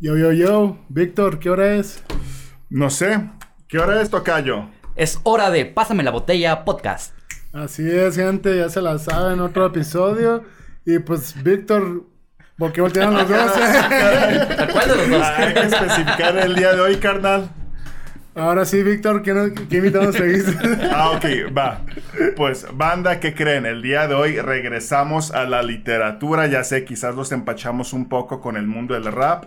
Yo, yo, yo. Víctor, ¿qué hora es? No sé. ¿Qué hora es, Tocayo? Es hora de Pásame la botella podcast. Así es, gente, ya se la saben, otro episodio. Y pues, Víctor, ¿por qué voltearon los dos? ¿Cuál de los dos? Ah, Hay que especificar el día de hoy, carnal. Ahora sí, Víctor, ¿qué, no- qué invitados seguiste? Ah, ok, va. Pues, banda, ¿qué creen? El día de hoy regresamos a la literatura. Ya sé, quizás los empachamos un poco con el mundo del rap.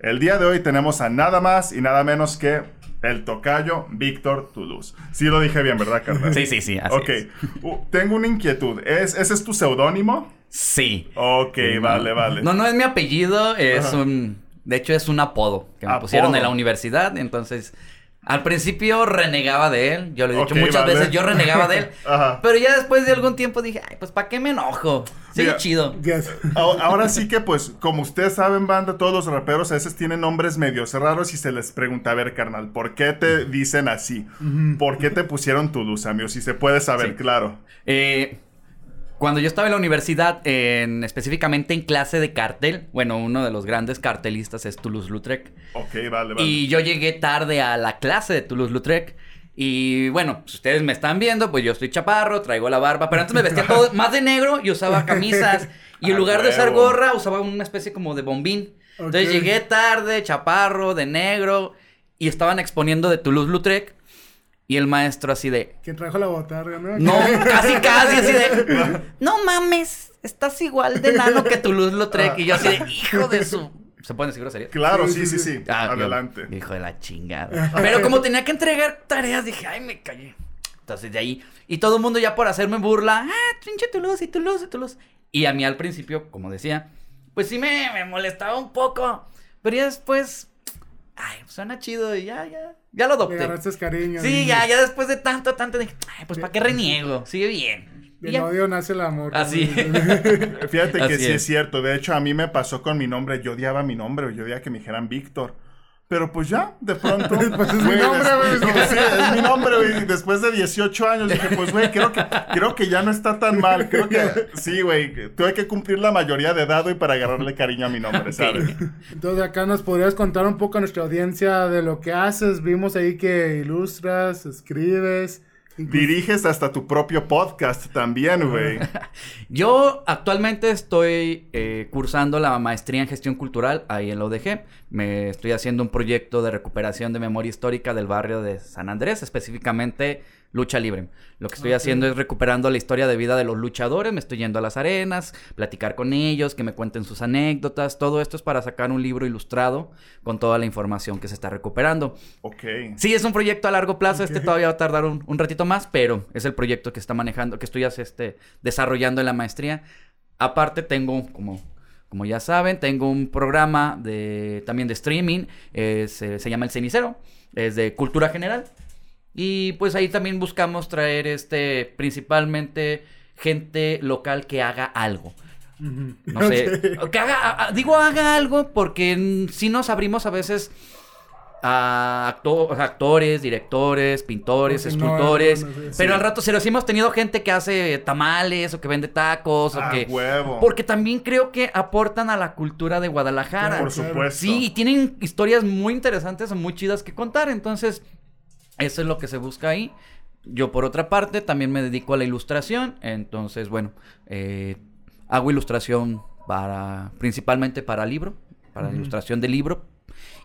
El día de hoy tenemos a nada más y nada menos que el tocayo Víctor Toulouse. Sí lo dije bien, ¿verdad, carnal? Sí, sí, sí, así Ok, es. Uh, tengo una inquietud. ¿Es, ¿Ese es tu seudónimo? Sí. Ok, vale, vale. No, no es mi apellido, es Ajá. un... De hecho, es un apodo que me Apodo. pusieron en la universidad, entonces... Al principio renegaba de él, yo lo he dicho muchas vale. veces, yo renegaba de él. Ajá. Pero ya después de algún tiempo dije, ay, pues ¿para qué me enojo? Mira, chido. Yes. Ahora sí que, pues, como ustedes saben, banda, todos los raperos a veces tienen nombres medios raros y se les pregunta, a ver, carnal, ¿por qué te dicen así? ¿Por qué te pusieron Toulouse, amigo? Si se puede saber, Sí. claro. Eh, cuando yo estaba en la universidad, en, específicamente en clase de cartel, bueno, uno de los grandes cartelistas es Toulouse-Lautrec. Ok, vale, vale. Y yo llegué tarde a la clase de Toulouse-Lautrec. Y bueno, si ustedes me están viendo, pues yo estoy chaparro, traigo la barba, pero antes me vestía todo más de negro y usaba camisas. Y en Ah, lugar de usar gorra, usaba una especie como de bombín. Entonces llegué tarde, chaparro, de negro, y estaban exponiendo de Toulouse-Lautrec. Y el maestro así de, ¿Quién trajo la botarga, no? no, casi, casi, así de. No mames, estás igual de nano que Toulouse-Lautrec. Y yo así de, hijo de su. ¿Se pueden decir groserías? Claro, Sí, sí, sí. Ah, yo, Adelante. hijo de la chingada. Pero como tenía que entregar tareas, dije, ay, me callé. Entonces de ahí. Y todo el mundo ya por hacerme burla, ah, pinche Toulouse y Toulouse y Toulouse. Y a mí al principio, como decía, pues sí me, me molestaba un poco. Pero ya después, ay, pues suena chido y ya, ya, ya lo Le adopté. agarraste cariño. Sí, ya, ya después de tanto, tanto, dije, ay, pues ¿para qué reniego? Sigue bien. Del ya. odio nace el amor. Así. Fíjate que Así sí es. es cierto. De hecho, a mí me pasó con mi nombre. Yo odiaba mi nombre. Yo odiaba que me dijeran Víctor. Pero pues ya, de pronto. Pues es mi güey, nombre, güey. Sí, es mi nombre, güey. Después de 18 años dije, pues, güey, creo que, creo que ya no está tan mal. Creo que sí, güey. Tuve que cumplir la mayoría de edad y para agarrarle cariño a mi nombre, ¿sabes? Entonces acá nos podrías contar un poco a nuestra audiencia de lo que haces. Vimos ahí que ilustras, escribes. Diriges hasta tu propio podcast también, güey. Yo actualmente estoy eh, cursando la maestría en gestión cultural ahí en la UDG. Me estoy haciendo un proyecto de recuperación de memoria histórica del barrio de San Andrés, específicamente lucha libre. Lo que estoy Ok. haciendo es recuperando la historia de vida de los luchadores. Me estoy yendo a las arenas, platicar con ellos, que me cuenten sus anécdotas. Todo esto es para sacar un libro ilustrado con toda la información que se está recuperando. Ok. Sí, es un proyecto a largo plazo. Este Ok. todavía va a tardar un, un ratito más, pero es el proyecto que está manejando, que estoy este, desarrollando en la maestría. Aparte, tengo, como, como ya saben, tengo un programa de, también de streaming. es, eh, se llama El Cenicero. Es de cultura general. Y pues ahí también buscamos traer este, principalmente gente local que haga algo. No sé. Que haga, digo haga algo porque si nos abrimos a veces a acto- actores, directores, pintores, Porque escultores. no, no, sí. pero Sí. al rato, si los hemos tenido gente que hace tamales o que vende tacos o Ah, que. huevo. Porque también creo que aportan a la cultura de Guadalajara. Por supuesto. Sí, y tienen historias muy interesantes o muy chidas que contar. Entonces, eso es lo que se busca ahí. Yo, por otra parte, también me dedico a la ilustración. Entonces, bueno, eh, hago ilustración para, principalmente para libro, para ilustración de libro.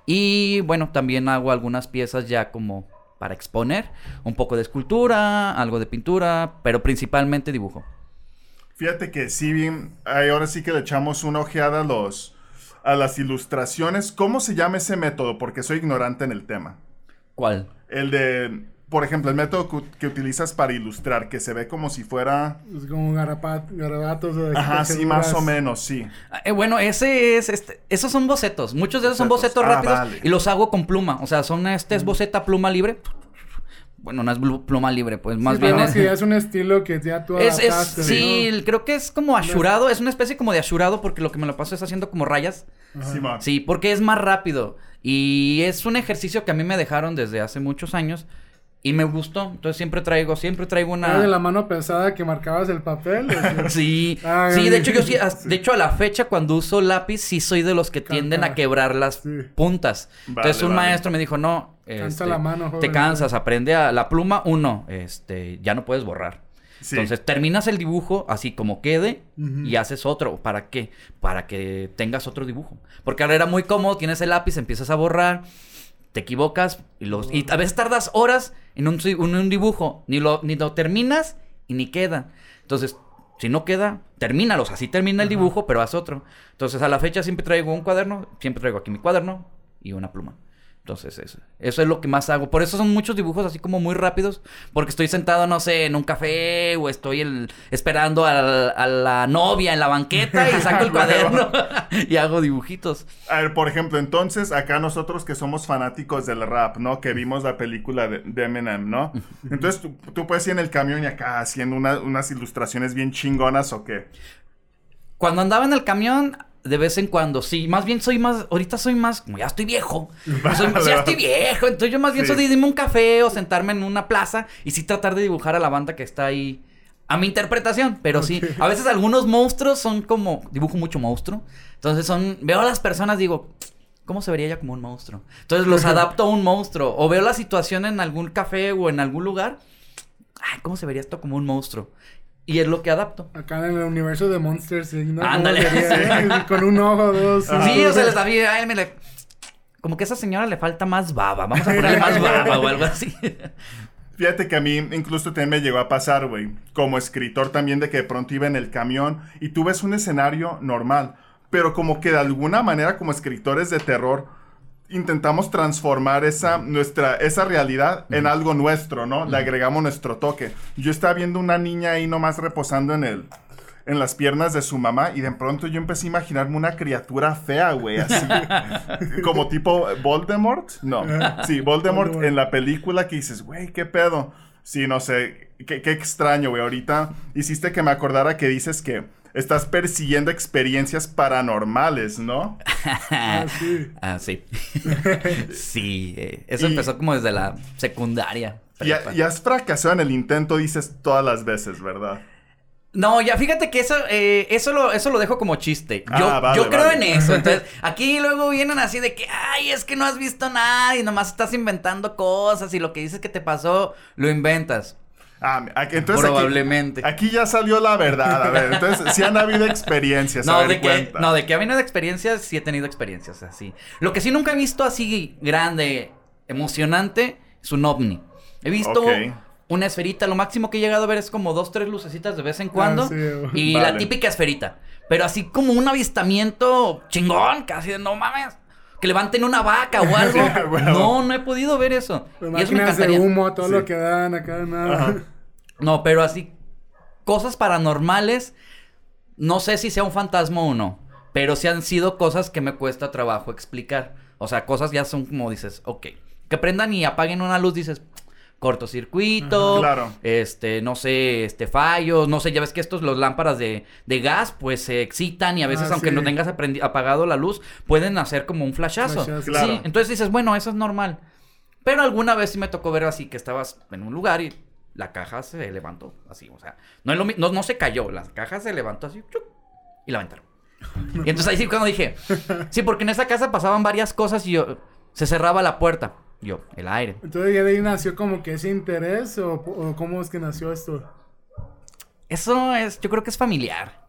Y bueno, también hago algunas piezas ya como para exponer. Un poco de escultura, algo de pintura, pero principalmente dibujo. Fíjate que sí, bien, ahora sí que le echamos una ojeada a los a las ilustraciones. ¿Cómo se llama ese método? Porque soy ignorante en el tema. ¿Cuál? El de, por ejemplo, el método que, que utilizas para ilustrar, que se ve como si fuera... Es como garapat- garabatos. de Ajá, sí, más o menos, sí. Eh, bueno, ese es, este, esos son bocetos. Muchos de esos son Bocetos. bocetos Ah, rápidos vale. y los hago con pluma. O sea, son este es boceta pluma libre. Bueno, no es pluma libre, pues más Sí, bien pero es, es un estilo que ya tú es, sí, ¿no? creo que es como ashurado, es una especie como de ashurado porque lo que me lo paso es haciendo como rayas. Sí. Sí, porque es más rápido y es un ejercicio que a mí me dejaron desde hace muchos años Y me gustó. Entonces siempre traigo, siempre traigo una. ¿Era de la mano pesada que marcabas el papel? Sí, Ah, sí, de hecho yo sí, de hecho a la fecha cuando uso lápiz sí soy de los que tienden a quebrar las Sí. puntas. Vale, Entonces un vale. maestro me dijo, no, este, la mano, te cansas, aprende a la pluma, uno, este, ya no puedes borrar. Sí. Entonces terminas el dibujo así como quede y haces otro. ¿Para qué? Para que tengas otro dibujo. Porque ahora era muy cómodo, tienes el lápiz, empiezas a borrar, te equivocas y, los, y a veces tardas horas en un, en un dibujo. Ni lo, ni lo terminas y ni queda. Entonces, si no queda, termínalos. Así termina el dibujo, pero haz otro. Entonces, a la fecha siempre traigo un cuaderno, siempre traigo aquí mi cuaderno y una pluma. Entonces, eso, eso es lo que más hago. Por eso son muchos dibujos así como muy rápidos. Porque estoy sentado, no sé, en un café o estoy el- esperando a, la novia en la banqueta y saco el cuaderno y hago dibujitos. A ver, por ejemplo, entonces, acá nosotros que somos fanáticos del rap, ¿no? Que vimos la película de, de Eminem, ¿no? Entonces, tú, tú puedes ir en el camión y acá haciendo una- unas ilustraciones bien chingonas o qué. Cuando andaba en el camión, de vez en cuando, sí. Más bien soy más, ahorita soy más, como ya estoy viejo. Soy- ya estoy viejo. Entonces yo más bien Sí. soy de irme un café o sentarme en una plaza y sí tratar de dibujar a la banda que está ahí. A mi interpretación, pero sí. A veces algunos monstruos son como. Dibujo mucho monstruo. Entonces son. Veo a las personas, digo. ¿Cómo se vería ella como un monstruo? Entonces los adapto a un monstruo. O veo la situación en algún café o en algún lugar. Ay, ¿cómo se vería esto como un monstruo? Y es lo que adapto. Acá en el universo de Monsters, ¿sí? ¿no? ¿Cómo Ándale. sería, eh? Con un ojo, dos. Sí, o sea, les sabía, a él me le... Como que a esa señora le falta más baba. Vamos a ponerle más baba o algo así. Fíjate que a mí incluso también me llegó a pasar, güey, como escritor también, de que de pronto iba en el camión y tú ves un escenario normal, pero como que de alguna manera como escritores de terror intentamos transformar esa, nuestra, esa realidad en algo nuestro, ¿no? Le agregamos nuestro toque. Yo estaba viendo una niña ahí nomás reposando en el... En las piernas de su mamá y de pronto yo empecé a imaginarme una criatura fea, güey, así. como tipo Voldemort. No, sí, Voldemort, Voldemort. en la película que dices, güey, qué pedo. Sí, no sé, qué, qué extraño, güey. Ahorita hiciste que me acordara que dices que estás persiguiendo experiencias paranormales, ¿no? Ah, sí. Ah, sí. sí, eh, eso Y- empezó como desde la secundaria. Y, y has fracasado en el intento, dices todas las veces, ¿verdad? No, ya fíjate que eso, eh, eso, lo, eso lo dejo como chiste. Yo, Ah, vale, yo creo vale. en eso. Entonces, aquí luego vienen así de que, ay, es que no has visto nada y nomás estás inventando cosas y lo que dices que te pasó, lo inventas. Ah, aquí- entonces Probablemente. Aquí, ya salió la verdad, a ver. Entonces, sí han habido experiencias, a No ver, de, que, cuenta. no, de que ha de experiencias, sí he tenido experiencias así. Lo que sí nunca he visto así grande, emocionante, es un ovni. He visto. Una esferita, lo máximo que he llegado a ver es como dos, tres lucecitas de vez en cuando. Ah, sí, güey. y Vale. la típica esferita. Pero así como un avistamiento chingón, casi de no mames. Que levanten una vaca o algo. Sí, güey. no, no he podido ver eso. Y eso me máquinas de encantaría. humo, todo Sí. lo que dan acá, nada. Ajá. No, pero así, cosas paranormales, no sé si sea un fantasma o no, pero sí han sido cosas que me cuesta trabajo explicar. O sea, cosas ya son como dices, ok, que prendan y apaguen una luz, dices, cortocircuito, claro. este, no sé, este, fallos, no sé, ya ves que estos, los lámparas de, de gas, pues se excitan y a veces, Ah, aunque sí. no tengas apagado la luz, pueden hacer como un flashazo. Flashazo. Claro. Sí, entonces dices, bueno, eso es normal. Pero alguna vez sí me tocó ver así que estabas en un lugar y la caja se levantó así, o sea, no, es lo no, no se cayó, la caja se levantó así y la aventaron. Y entonces ahí sí cuando dije, sí, porque en esa casa pasaban varias cosas y yo, se cerraba la puerta, yo, el aire. Entonces ya de ahí nació como que ese interés o, o cómo es que nació esto. Eso es, yo creo que es familiar.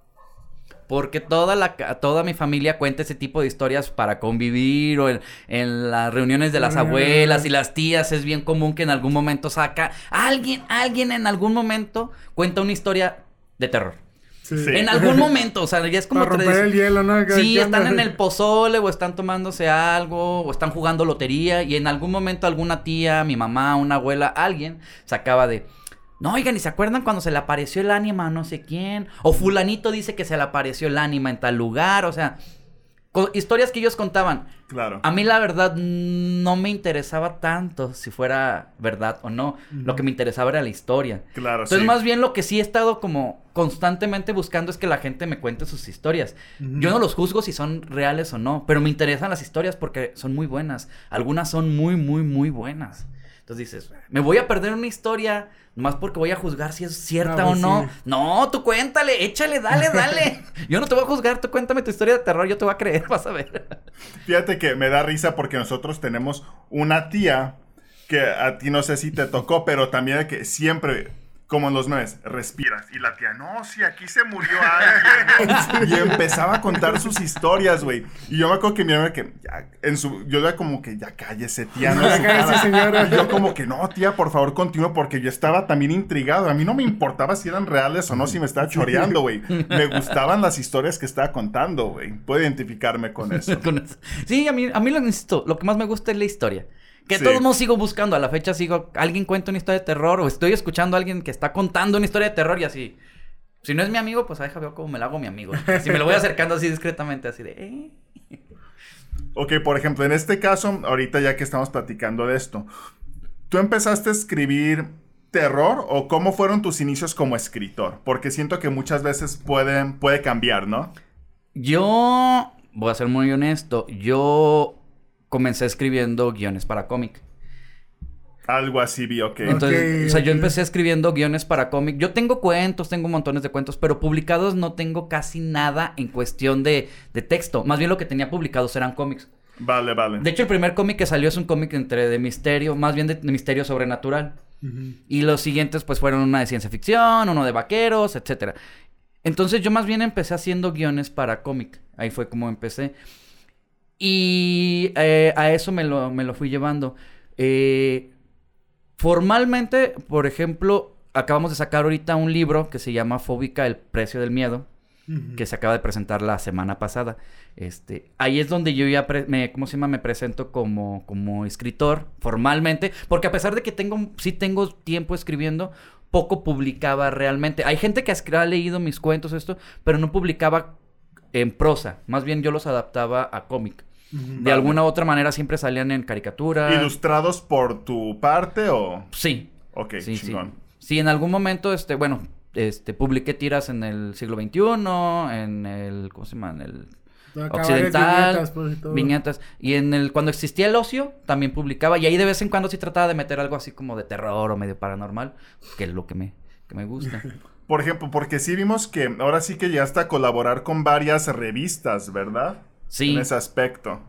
Porque toda la toda mi familia cuenta ese tipo de historias para convivir o en, en las reuniones de las abuelas y las tías es bien común que en algún momento saca alguien alguien en algún momento cuenta una historia de terror. Sí. En algún momento, o sea, ya es como Para romper el hielo, ¿no? Sí, ¿qué están en el pozole o están tomándose algo o están jugando lotería y en algún momento alguna tía, mi mamá, una abuela, alguien sacaba de... No, oigan, ¿y se acuerdan cuando se le apareció el ánima a no sé quién? O fulanito dice que se le apareció el ánima en tal lugar, o sea, historias que ellos contaban. Claro. A mí la verdad no me interesaba tanto si fuera verdad o no. Lo que me interesaba era la historia. Claro, Entonces, sí. más bien lo que sí he estado como constantemente buscando es que la gente me cuente sus historias. Yo no los juzgo si son reales o no, pero me interesan las historias porque son muy buenas. Algunas son muy, muy, muy buenas. Entonces dices, me voy a perder una historia nomás porque voy a juzgar si es cierta No, o pues no. sí. No, tú cuéntale, échale, dale, dale. yo no te voy a juzgar, tú cuéntame tu historia de terror, yo te voy a creer, vas a ver. Fíjate que me da risa porque nosotros tenemos una tía que a ti no sé si te tocó, pero también de que siempre, como en los memes, respiras. Y la tía, no, si aquí se murió alguien. ¿no?" y empezaba a contar sus historias, güey. Y yo me acuerdo que mi hermana que, ya, en su, yo era como que, ya cállese, tía, no Ya cállese, cara". señora. Y yo como que, no, tía, por favor, continúa, porque yo estaba también intrigado. A mí no me importaba si eran reales o no, si me estaba choreando, güey. Me gustaban las historias que estaba contando, güey. Puedo identificarme con eso. Con eso. Sí, a mí, a mí lo insisto, lo que más me gusta es la historia. Que Sí. todos modos sigo buscando, a la fecha sigo, alguien cuenta una historia de terror o estoy escuchando a alguien que está contando una historia de terror y así. Si no es mi amigo, pues a deja veo cómo me la hago mi amigo. Si me lo voy acercando así discretamente, así de... "Eh". Ok, por ejemplo, en este caso, ahorita ya que estamos platicando de esto, ¿tú empezaste a escribir terror o cómo fueron tus inicios como escritor? Porque siento que muchas veces puede, puede cambiar, ¿no? Yo, voy a ser muy honesto, yo comencé escribiendo guiones para cómic. Algo así vi, ok. Entonces, o sea, yo empecé escribiendo guiones para cómic. Yo tengo cuentos, tengo montones de cuentos, pero publicados no tengo casi nada en cuestión de, de texto. Más bien lo que tenía publicados eran cómics. Vale, vale. De hecho, el primer cómic que salió es un cómic entre de misterio, más bien de, de misterio sobrenatural. Y los siguientes, pues, fueron una de ciencia ficción, uno de vaqueros, etcétera. Entonces, yo más bien empecé haciendo guiones para cómic. Ahí fue como empecé. Y eh, a eso me lo, me lo fui llevando. Eh, formalmente, por ejemplo, acabamos de sacar ahorita un libro que se llama Fóbica, el precio del miedo que se acaba de presentar la semana pasada. Este, ahí es donde yo ya me, ¿cómo se llama? Me presento como, como escritor formalmente, porque a pesar de que tengo, sí tengo tiempo escribiendo, poco publicaba realmente. Hay gente que ha leído mis cuentos esto, pero no publicaba en prosa, más bien yo los adaptaba a cómic. De Vale. alguna u otra manera siempre salían en caricatura. ¿Ilustrados por tu parte o...? Sí, Ok, sí, chingón. Sí, en algún momento, este, bueno, este, publiqué tiras en el siglo XXI, en el, ¿cómo se llama? En el occidental, viñetas, pues, y viñetas. Y en el, cuando existía el ocio, también publicaba. Y ahí de vez en cuando sí trataba de meter algo así como de terror o medio paranormal, que es lo que me, que me gusta. Por ejemplo, porque sí vimos que ahora sí que llegaste a colaborar con varias revistas, ¿verdad? Sí. En ese aspecto.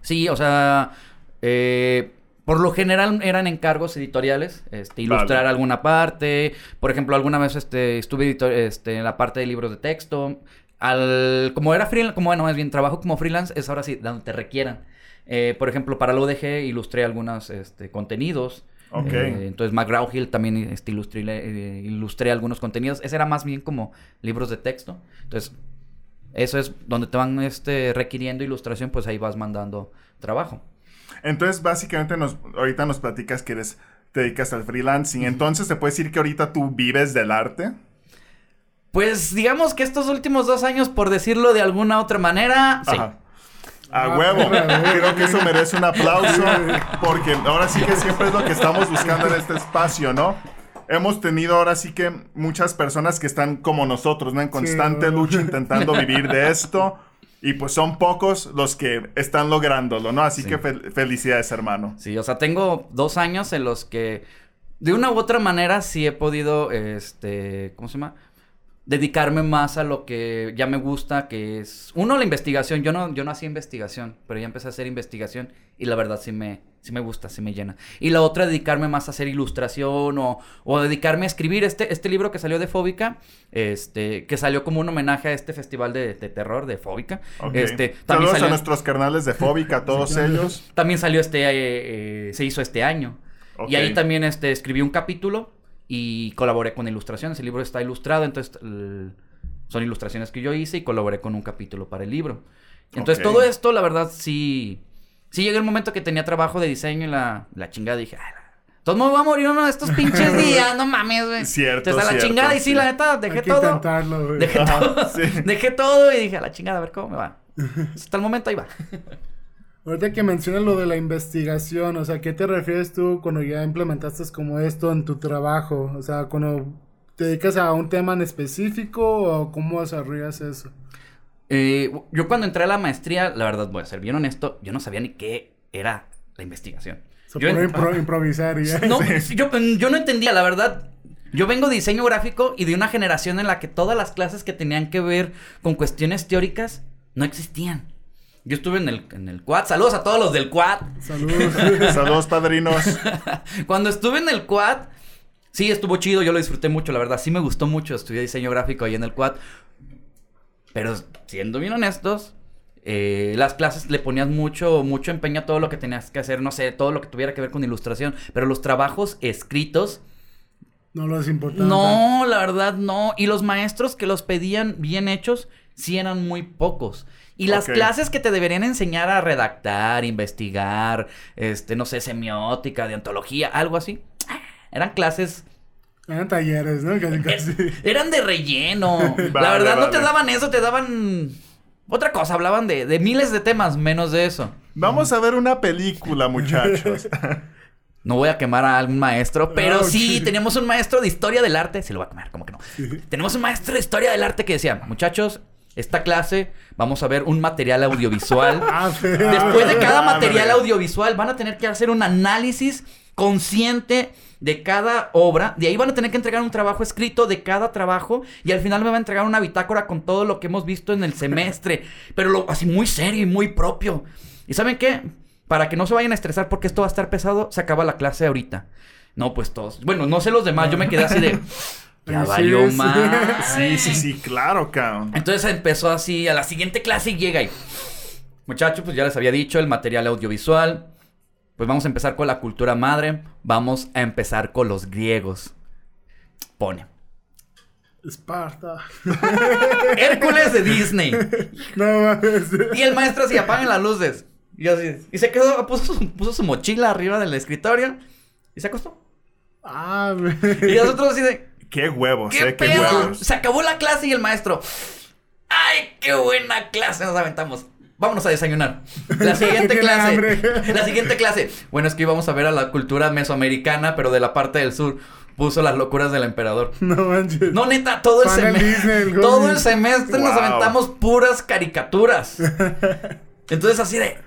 Sí, o sea, eh, por lo general eran encargos editoriales, este, ilustrar Vale. alguna parte. Por ejemplo, alguna vez este, estuve este, en la parte de libros de texto. Al, como era freelance, como bueno, más bien trabajo como freelance, es ahora sí, donde te requieran. Eh, por ejemplo, para la UDG ilustré algunos este, contenidos. Ok. Eh, entonces, McGraw Hill también este, ilustré, eh, ilustré algunos contenidos. Ese era más bien como libros de texto. Entonces, eso es donde te van este, requiriendo ilustración, pues ahí vas mandando trabajo. Entonces, básicamente, nos, ahorita nos platicas que eres, te dedicas al freelancing. Entonces, ¿se puede decir que ahorita tú vives del arte? Pues digamos que estos últimos dos años, por decirlo de alguna otra manera, sí. A Ah, huevo. Creo que eso merece un aplauso. Porque ahora sí que siempre es lo que estamos buscando en este espacio, ¿no? Hemos tenido ahora sí que muchas personas que están como nosotros, ¿no? En constante lucha intentando vivir de esto. Y pues son pocos los que están lográndolo, ¿no? Así Sí. que fel- felicidades, hermano. Sí, o sea, tengo dos años en los que de una u otra manera sí he podido, este, ¿cómo se llama? Dedicarme más a lo que ya me gusta, que es, uno, la investigación. Yo no, yo no hacía investigación, pero ya empecé a hacer investigación y la verdad sí me, sí me gusta, sí me llena. Y la otra, dedicarme más a hacer ilustración o, o dedicarme a escribir este, este libro que salió de Fóbica, este, que salió como un homenaje a este festival de, de terror de Fóbica. Este, también Saludos salió- a nuestros carnales de Fóbica, todos ellos. también salió este, eh, eh, se hizo este año. Y ahí también este, escribí un capítulo y colaboré con ilustraciones. El libro está ilustrado, entonces el- son ilustraciones que yo hice y colaboré con un capítulo para el libro. Entonces Ok. todo esto, la verdad, sí... Sí llegó el momento que tenía trabajo de diseño y la, la chingada dije... "Ay, todo me va a morir uno de estos pinches días, no mames, güey. Cierto, Entonces a la cierto, chingada y sí, sí. la neta, dejé Hay que todo. intentarlo, güey. Dejé Ajá, todo. sí. Dejé todo y dije, a la chingada, a ver cómo me va. Hasta el momento ahí va. Ahorita que mencionas lo de la investigación, o sea, ¿qué te refieres tú cuando ya implementaste como esto en tu trabajo? O sea, cuando te dedicas a un tema en específico o cómo desarrollas eso. Eh, yo cuando entré a la maestría, la verdad, voy a ser bien honesto, yo no sabía ni qué era la investigación. Se Yo en- impro- improvisar y ya. No, yo, yo no entendía, la verdad. Yo vengo de diseño gráfico y de una generación en la que todas las clases que tenían que ver con cuestiones teóricas no existían. Yo estuve en el, en el quad. Saludos a todos los del quad. Saludos. Saludos, padrinos. Cuando estuve en el quad, sí, estuvo chido, yo lo disfruté mucho, la verdad. Sí me gustó mucho estudiar diseño gráfico ahí en el quad. Pero siendo bien honestos, eh, las clases le ponías mucho, mucho empeño a todo lo que tenías que hacer, no sé, todo lo que tuviera que ver con ilustración. Pero los trabajos escritos, No lo es importante. no, la verdad no. Y los maestros que los pedían bien hechos, sí eran muy pocos. Y las clases que te deberían enseñar a redactar, investigar, este, no sé, semiótica, deontología, algo así, eran clases, Eran talleres, ¿no? Casi, casi. eran de relleno. la Vale, verdad no te daban eso, te daban otra cosa, hablaban de, de miles de temas, menos de eso. Vamos a ver una película, muchachos. No voy a quemar a algún maestro, pero Ah, sí, teníamos un maestro de historia del arte. Se lo voy a quemar, como que no. Tenemos un maestro de historia del arte que decía, muchachos, esta clase vamos a ver un material audiovisual. Ah. Después de cada Ah, material audiovisual van a tener que hacer un análisis consciente de cada obra. De ahí van a tener que entregar un trabajo escrito de cada trabajo. Y al final me va a entregar una bitácora con todo lo que hemos visto en el semestre. Pero lo, así muy serio y muy propio. ¿Y saben qué? Para que no se vayan a estresar porque esto va a estar pesado, se acaba la clase ahorita. No, pues todos. Bueno, no sé los demás. Yo me quedé así de... Ya valió sí. más. Sí, sí, sí, claro, cabrón. Entonces empezó así, a la siguiente clase y llega y... Muchachos, pues ya les había dicho, el material audiovisual. Pues vamos a empezar con la cultura madre. Vamos a empezar con los griegos. Pone. Esparta. Hércules de Disney. No mames. Y el maestro así, apaguen las luces. Y así. Y se quedó, puso su, puso su mochila arriba del escritorio. Y se acostó. Ah. Y nosotros así de... Qué huevos, ¿Qué eh, qué huevos. Se acabó la clase y el maestro. ¡Ay, qué buena clase! Nos aventamos. Vámonos a desayunar. La siguiente clase. La siguiente clase. Bueno, es que íbamos a ver a la cultura mesoamericana, pero de la parte del sur. Puso las locuras del emperador. No manches. No, neta, todo el semestre. Todo el semestre nos aventamos puras caricaturas. Entonces, así de.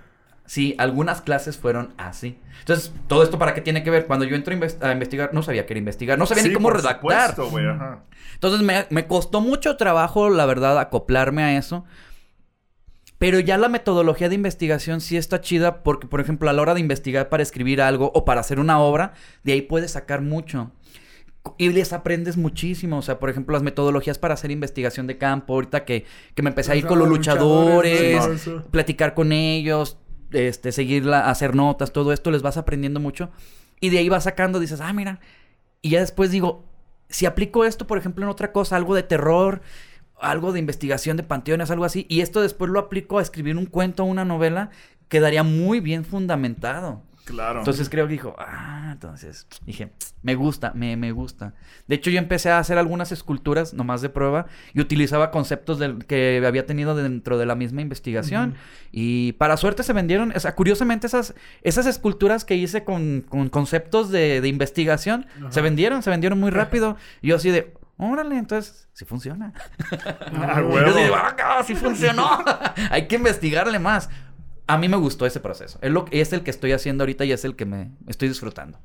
Sí, algunas clases fueron así. Entonces, todo esto para qué tiene que ver. Cuando yo entro a, inves- a investigar, no sabía qué era investigar, no sabía Sí, ni cómo por redactar. supuesto, güey, ajá. Entonces me, me costó mucho trabajo, la verdad, acoplarme a eso. Pero ya la metodología de investigación sí está chida porque, por ejemplo, a la hora de investigar para escribir algo o para hacer una obra, de ahí puedes sacar mucho. Y les aprendes muchísimo. O sea, por ejemplo, las metodologías para hacer investigación de campo. Ahorita que, que me empecé a ir con los luchadores, platicar con ellos, este, seguirla, hacer notas, todo esto, les vas aprendiendo mucho. Y de ahí vas sacando, dices, ah, mira. Y ya después digo, si aplico esto, por ejemplo, en otra cosa, algo de terror, algo de investigación de panteones, algo así, y esto después lo aplico a escribir un cuento una novela, quedaría muy bien fundamentado. Claro. Entonces creo que dijo, ah, entonces dije, me gusta, me, me gusta. De hecho, yo empecé a hacer algunas esculturas nomás de prueba y utilizaba conceptos del, que había tenido dentro de la misma investigación. Y para suerte se vendieron, o sea, curiosamente esas, esas esculturas que hice con, con conceptos de, de investigación se vendieron, se vendieron muy rápido. Y yo así de, órale, entonces, sí funciona. Ah, Yo huevo. de, "Ah, sí funcionó. Hay que investigarle más. A mí me gustó ese proceso. Es, lo, es el que estoy haciendo ahorita y es el que me estoy disfrutando.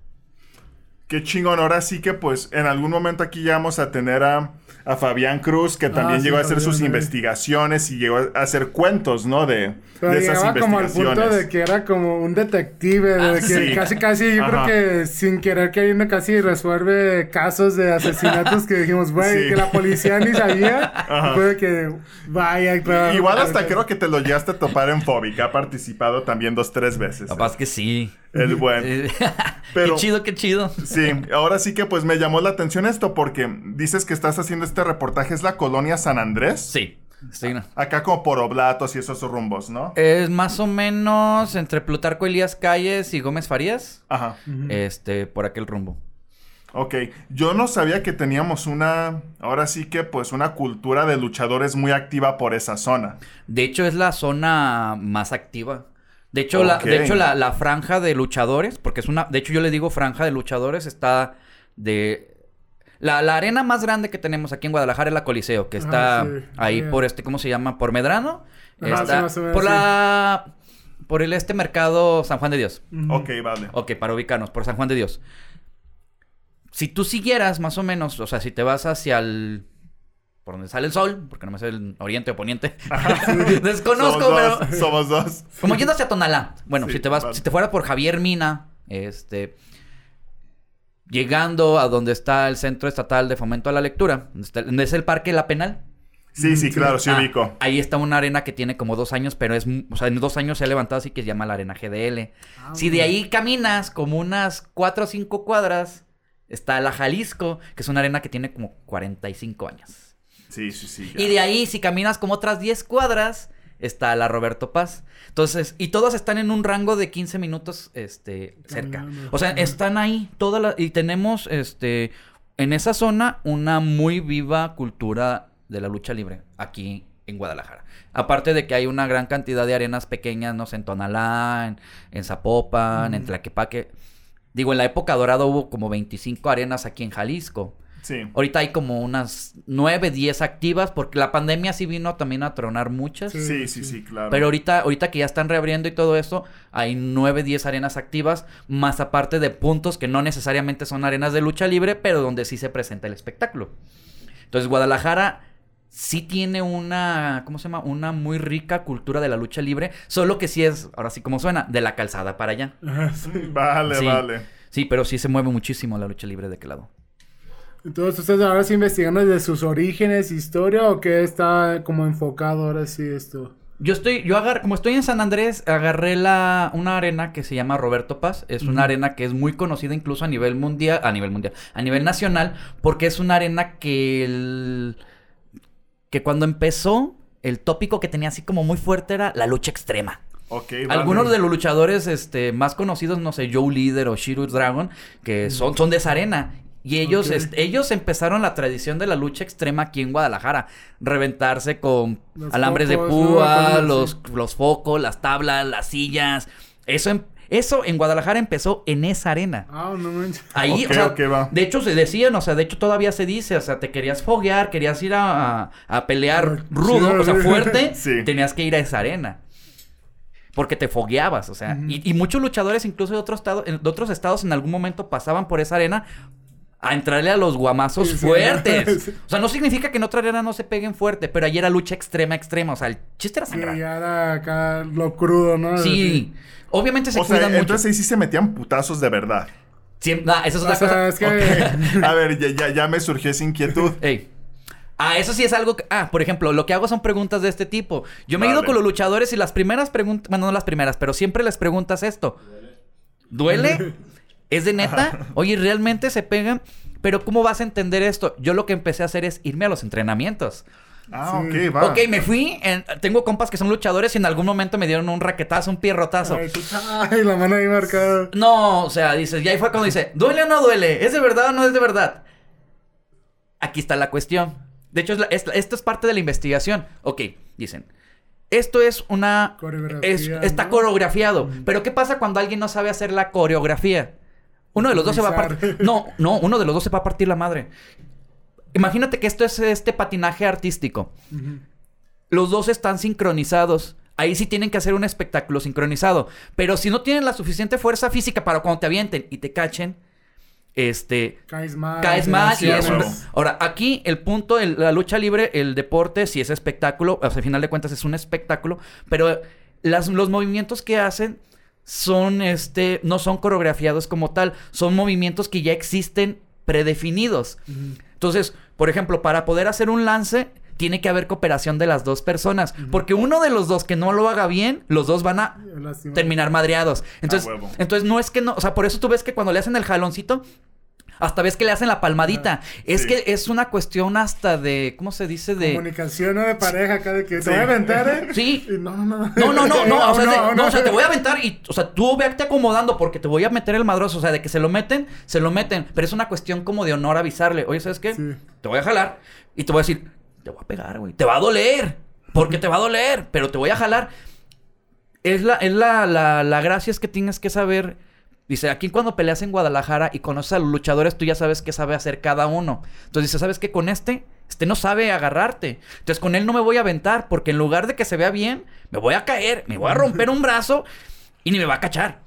Qué chingón. Ahora sí que, pues, en algún momento aquí ya vamos a tener a, a Fabián Cruz, que también Ah, sí, llegó a hacer Fabián, sus sí. investigaciones y llegó a hacer cuentos, ¿no? De, Pero de esas llegaba como al investigaciones. punto de que era como un detective, de Ah, que sí. casi, casi, yo Ajá. creo que sin querer queriendo casi resuelve casos de asesinatos que dijimos, güey, Sí. que la policía ni sabía. Ajá. Y fue de que vaya, pero- Igual hasta creo que te lo llegaste a topar en Fobic. Ha participado también dos, tres veces. Capaz que sí. El buen. Eh, Pero- qué chido, qué chido. Sí, ahora sí que pues me llamó la atención esto porque dices que estás haciendo este reportaje, ¿es la colonia San Andrés? Sí. sí, no. Acá como por Oblatos y esos rumbos, ¿no? Es más o menos entre Plutarco Elías Calles y Gómez Farías. Ajá. Este, por aquel rumbo. Ok, yo no sabía que teníamos una, ahora sí que pues una cultura de luchadores muy activa por esa zona. De hecho, es la zona más activa. De hecho, la, de hecho la, la franja de luchadores, porque es una. De hecho, yo le digo franja de luchadores, está de. La, la arena más grande que tenemos aquí en Guadalajara es la Coliseo, que está Ah, sí. ahí Ah, por este, ¿cómo se llama? Por Medrano. Ajá, Está sí, por la. por el este mercado San Juan de Dios. Ok, vale. Ok, para ubicarnos, por San Juan de Dios. Si tú siguieras más o menos, o sea, si te vas hacia el... Por donde sale el sol, porque no me sé el oriente o poniente. Desconozco, somos pero... dos, somos dos. Como yendo hacia Tonalá. Bueno, Sí, si te vas, vale. si te fuera por Javier Mina, este, llegando a donde está el Centro Estatal de Fomento a la Lectura, donde, está- donde es el Parque La Penal. Sí, sí, Sí. claro, sí Ah, ubico. Ahí está una arena que tiene como dos años, pero es, o sea, en dos años se ha levantado así que se llama la arena GDL. Ah, si de ahí caminas como unas cuatro o cinco cuadras, está la Jalisco, que es una arena que tiene como 45 años. Sí, sí, sí. ya. Y de ahí, si caminas como otras 10 cuadras, está la Roberto Paz. Entonces, y todas están en un rango de 15 minutos este, cerca. O sea, están ahí todas las... Y tenemos este, en esa zona una muy viva cultura de la lucha libre aquí en Guadalajara. Aparte de que hay una gran cantidad de arenas pequeñas, no sé, en Tonalá, en, en Zapopan, en. Tlaquepaque. Digo, en la época dorada hubo como 25 arenas aquí en Jalisco. Sí. Ahorita hay como unas 9, 10 activas porque la pandemia sí vino también a tronar muchas. Sí. Sí, sí, sí, claro. Pero ahorita, ahorita que ya están reabriendo y todo eso, hay 9, 10 arenas activas, más aparte de puntos que no necesariamente son arenas de lucha libre, pero donde sí se presenta el espectáculo. Entonces, Guadalajara sí tiene una, ¿cómo se llama? Una muy rica cultura de la lucha libre, solo que sí es, ahora sí como suena, de la calzada para allá. Vale, Sí. vale. Sí, pero sí se mueve muchísimo la lucha libre de qué lado. Entonces, ¿ustedes ahora sí investigando desde sus orígenes, historia o qué está como enfocado ahora sí esto? Yo estoy, yo agarré, como estoy en San Andrés, agarré la, una arena que se llama Roberto Paz. Es una arena que es muy conocida incluso a nivel mundial, a nivel mundial, a nivel nacional, porque es una arena que el, que cuando empezó, el tópico que tenía así como muy fuerte era la lucha extrema. Ok, vale. Algunos de los luchadores este, más conocidos, no sé, Joe Líder o Shiru Dragon, que son, son de esa arena. Y ellos, ellos empezaron la tradición de la lucha extrema aquí en Guadalajara. Reventarse con Los alambres de púa, ¿no? los, los focos, las tablas, las sillas. Eso, em- eso en Guadalajara empezó en esa arena. Ah, no manches. Ahí, Ok, o sea, ok, va. de hecho se decían, o sea, de hecho todavía se dice, o sea, te querías foguear, querías ir a, a- a pelear Ah, rudo, sí, o sea, fuerte, Sí. tenías que ir a esa arena. Porque te fogueabas, o sea, y muchos luchadores, incluso de, otros estado- de otros estados, en algún momento pasaban por esa arena a entrarle a los guamazos Sí, sí. fuertes. Sí. O sea, no significa que en otra arena no se peguen fuerte, pero allí era lucha extrema, extrema. O sea, el chiste era Sí, sangrar. ya era acá lo crudo, ¿no? Sí. Obviamente se O sea, cuidan mucho. entonces ahí sí se metían putazos de verdad. Siem- ah, esa es otra O sea, cosa. es que... A ver, ya, ya, ya me surgió esa inquietud. Ey. Ah, eso sí es algo que... Ah, por ejemplo, lo que hago son preguntas de este tipo. Yo me he ido con los luchadores y las primeras preguntas... Bueno, no las primeras, pero siempre les preguntas esto. ¿Duele? ¿Es de neta? Oye, ¿realmente se pegan? Pero ¿cómo vas a entender esto? Yo lo que empecé a hacer es irme a los entrenamientos. Ah, Sí. ok, va. Ok, me fui. en- Tengo compas que son luchadores y en algún momento me dieron un raquetazo, un pierrotazo. Ay, ay, la mano ahí marcada. No, o sea, dices, y ahí fue cuando dice, ¿duele o no duele? ¿Es de verdad o no es de verdad? Aquí está la cuestión. De hecho, es la- es- esto es parte de la investigación. Ok, dicen, esto es una... Coreografía, es- está ¿no? coreografiado. Mm. Pero ¿qué pasa cuando alguien no sabe hacer la coreografía? Uno de los dos se va a partir... No, no, uno de los dos se va a partir la madre. Imagínate que esto es este patinaje artístico. Los dos están sincronizados. Ahí sí tienen que hacer un espectáculo sincronizado. Pero si no tienen la suficiente fuerza física para cuando te avienten y te cachen, este, Caes mal. caes mal y es un... Ahora, aquí el punto, el- la lucha libre, el deporte, si es espectáculo, o sea, al final de cuentas es un espectáculo, pero las- los movimientos que hacen son, este, no son coreografiados como tal, son movimientos que ya existen predefinidos. Entonces, por ejemplo, para poder hacer un lance, tiene que haber cooperación de las dos personas. Porque uno de los dos que no lo haga bien, los dos van a Lástima. terminar madreados. Entonces, A huevo. entonces no es que no, o sea, por eso tú ves que cuando le hacen el jaloncito, hasta ves que le hacen la palmadita. es Sí. que es una cuestión hasta de, ¿cómo se dice? De... Comunicación ¿no? de pareja acá de que te Sí. voy a aventar, ¿eh? Sí. Y no, no, no. No, no, no, no, o sea, No, de- no, no, o sea, te voy a aventar y, o sea, tú vete acomodando porque te voy a meter el madroso, o sea, de que se lo meten, se lo meten, pero es una cuestión como de honor avisarle, oye, ¿sabes qué? Sí. Te voy a jalar y te voy a decir, te voy a pegar, güey, te va a doler, porque te va a doler, pero te voy a jalar. Es la, es la, la, la gracia es que tienes que saber, dice, aquí cuando peleas en Guadalajara y conoces a los luchadores, tú ya sabes qué sabe hacer cada uno. Entonces dice, ¿sabes qué? Con este Este no sabe agarrarte. Entonces con él no me voy a aventar porque en lugar de que se vea bien, me voy a caer, me voy a romper un brazo y ni me va a cachar.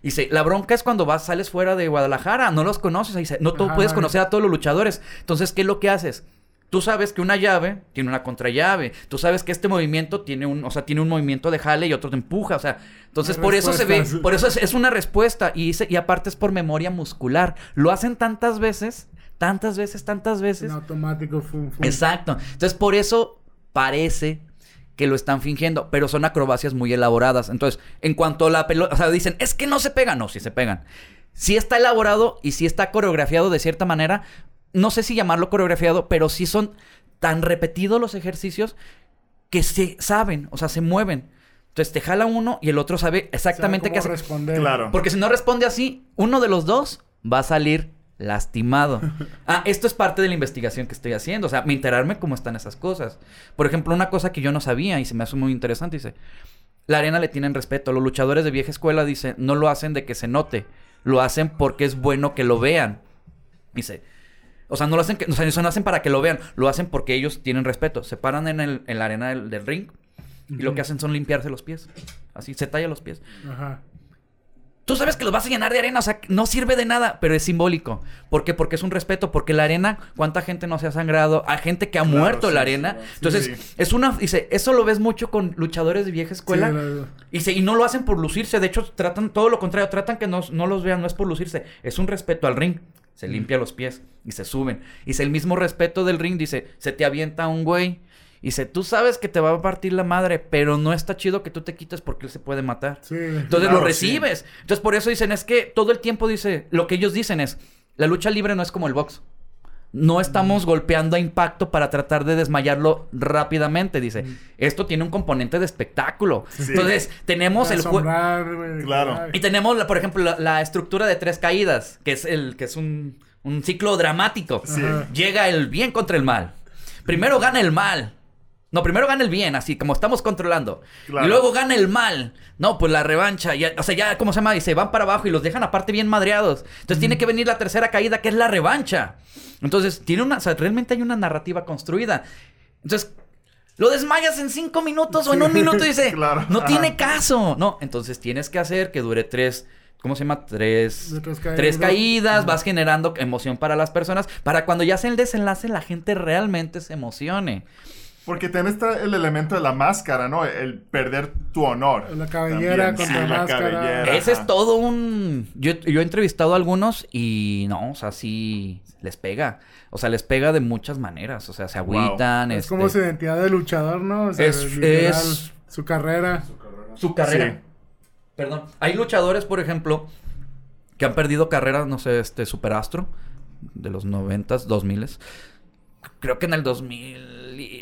Y dice, la bronca es cuando vas, sales fuera de Guadalajara, no los conoces. Dice, no tú puedes conocer a todos los luchadores. Entonces, ¿qué es lo que haces? Tú sabes que una llave tiene una contrallave. Tú sabes que este movimiento tiene un, o sea, tiene un movimiento de jale y otro te empuja. O sea, entonces por eso se ve, por eso es, es una respuesta. Y, aparte es por memoria muscular. Lo hacen tantas veces, tantas veces, tantas veces. En automático, fum. Exacto. Entonces, por eso parece que lo están fingiendo, pero son acrobacias muy elaboradas. Entonces, en cuanto a la pelota, o sea, dicen, es que no se pegan. No, sí se pegan. Sí está elaborado y sí está coreografiado de cierta manera. No sé si llamarlo coreografiado, pero sí son tan repetidos los ejercicios que se saben, o sea, se mueven. Entonces te jala uno y el otro sabe exactamente Sabe qué cómo hacer. responder. Claro. Porque si no responde así, uno de los dos va a salir lastimado. Ah, esto es parte de la investigación que estoy haciendo. O sea, me enterarme cómo están esas cosas. Por ejemplo, una cosa que yo no sabía y se me hace muy interesante, dice, la arena le tienen respeto. Los luchadores de vieja escuela, dice, no lo hacen de que se note. Lo hacen porque es bueno que lo vean. Dice, o sea, no lo hacen, que, o sea, no lo hacen para que lo vean. Lo hacen porque ellos tienen respeto. Se paran en, el, en la arena del, del ring y lo que hacen son limpiarse los pies. Así, se talla los pies. Ajá. Tú sabes que los vas a llenar de arena, o sea, no sirve de nada, pero es simbólico. ¿Por qué? Porque es un respeto, porque la arena, ¿cuánta gente no se ha sangrado? Hay gente que ha Claro, muerto en la sí, arena. sí, sí. Entonces, Sí. es una, dice, eso lo ves mucho con luchadores de vieja escuela. Sí, y, se- y no lo hacen por lucirse, de hecho, tratan todo lo contrario, tratan que no, no los vean, no es por lucirse, es un respeto al ring. Se limpia los pies y se suben. Y el mismo respeto del ring, dice, se te avienta un güey. Y dice, tú sabes que te va a partir la madre, pero no está chido que tú te quites porque él se puede matar. Sí. Entonces Claro, lo recibes. Entonces por eso dicen, es que todo el tiempo dice, lo que ellos dicen es, la lucha libre no es como el box. No estamos golpeando a impacto para tratar de desmayarlo rápidamente, dice. Esto tiene un componente de espectáculo. Sí. Entonces tenemos el juego... Claro. Y tenemos, por ejemplo, la, la estructura de tres caídas, que es el que es un, un ciclo dramático. Sí. Llega el bien contra el mal. Primero gana el mal. No, primero gana el bien, así como estamos controlando. Claro. Y luego gana el mal. No, pues la revancha. Ya, o sea, ya, ¿cómo se llama? Y se van para abajo y los dejan aparte bien madreados. Entonces tiene que venir la tercera caída, que es la revancha. Entonces, tiene una. O sea, realmente hay una narrativa construida. Entonces, lo desmayas en cinco minutos o en un minuto y dice. Claro. No tiene caso. No, entonces tienes que hacer que dure tres. ¿Cómo se llama? Tres, tres caídas. tres caídas. Vas generando emoción para las personas. Para cuando ya sea el desenlace, la gente realmente se emocione. Porque tenés el elemento de la máscara, ¿no? El perder tu honor. La cabellera contra sí, la la máscara. cabellera. Ese Ajá. es todo un... Yo, yo he entrevistado a algunos y no, o sea, sí les pega. O sea, les pega de muchas maneras. O sea, se Wow. agüitan. Es este, como su identidad de luchador, ¿no? O sea, Es- literal, es- Su carrera. su carrera. Sí. Perdón. Hay luchadores, por ejemplo, que han perdido carreras, no sé, este Superastro de los noventas, dos miles. Creo que en el 2000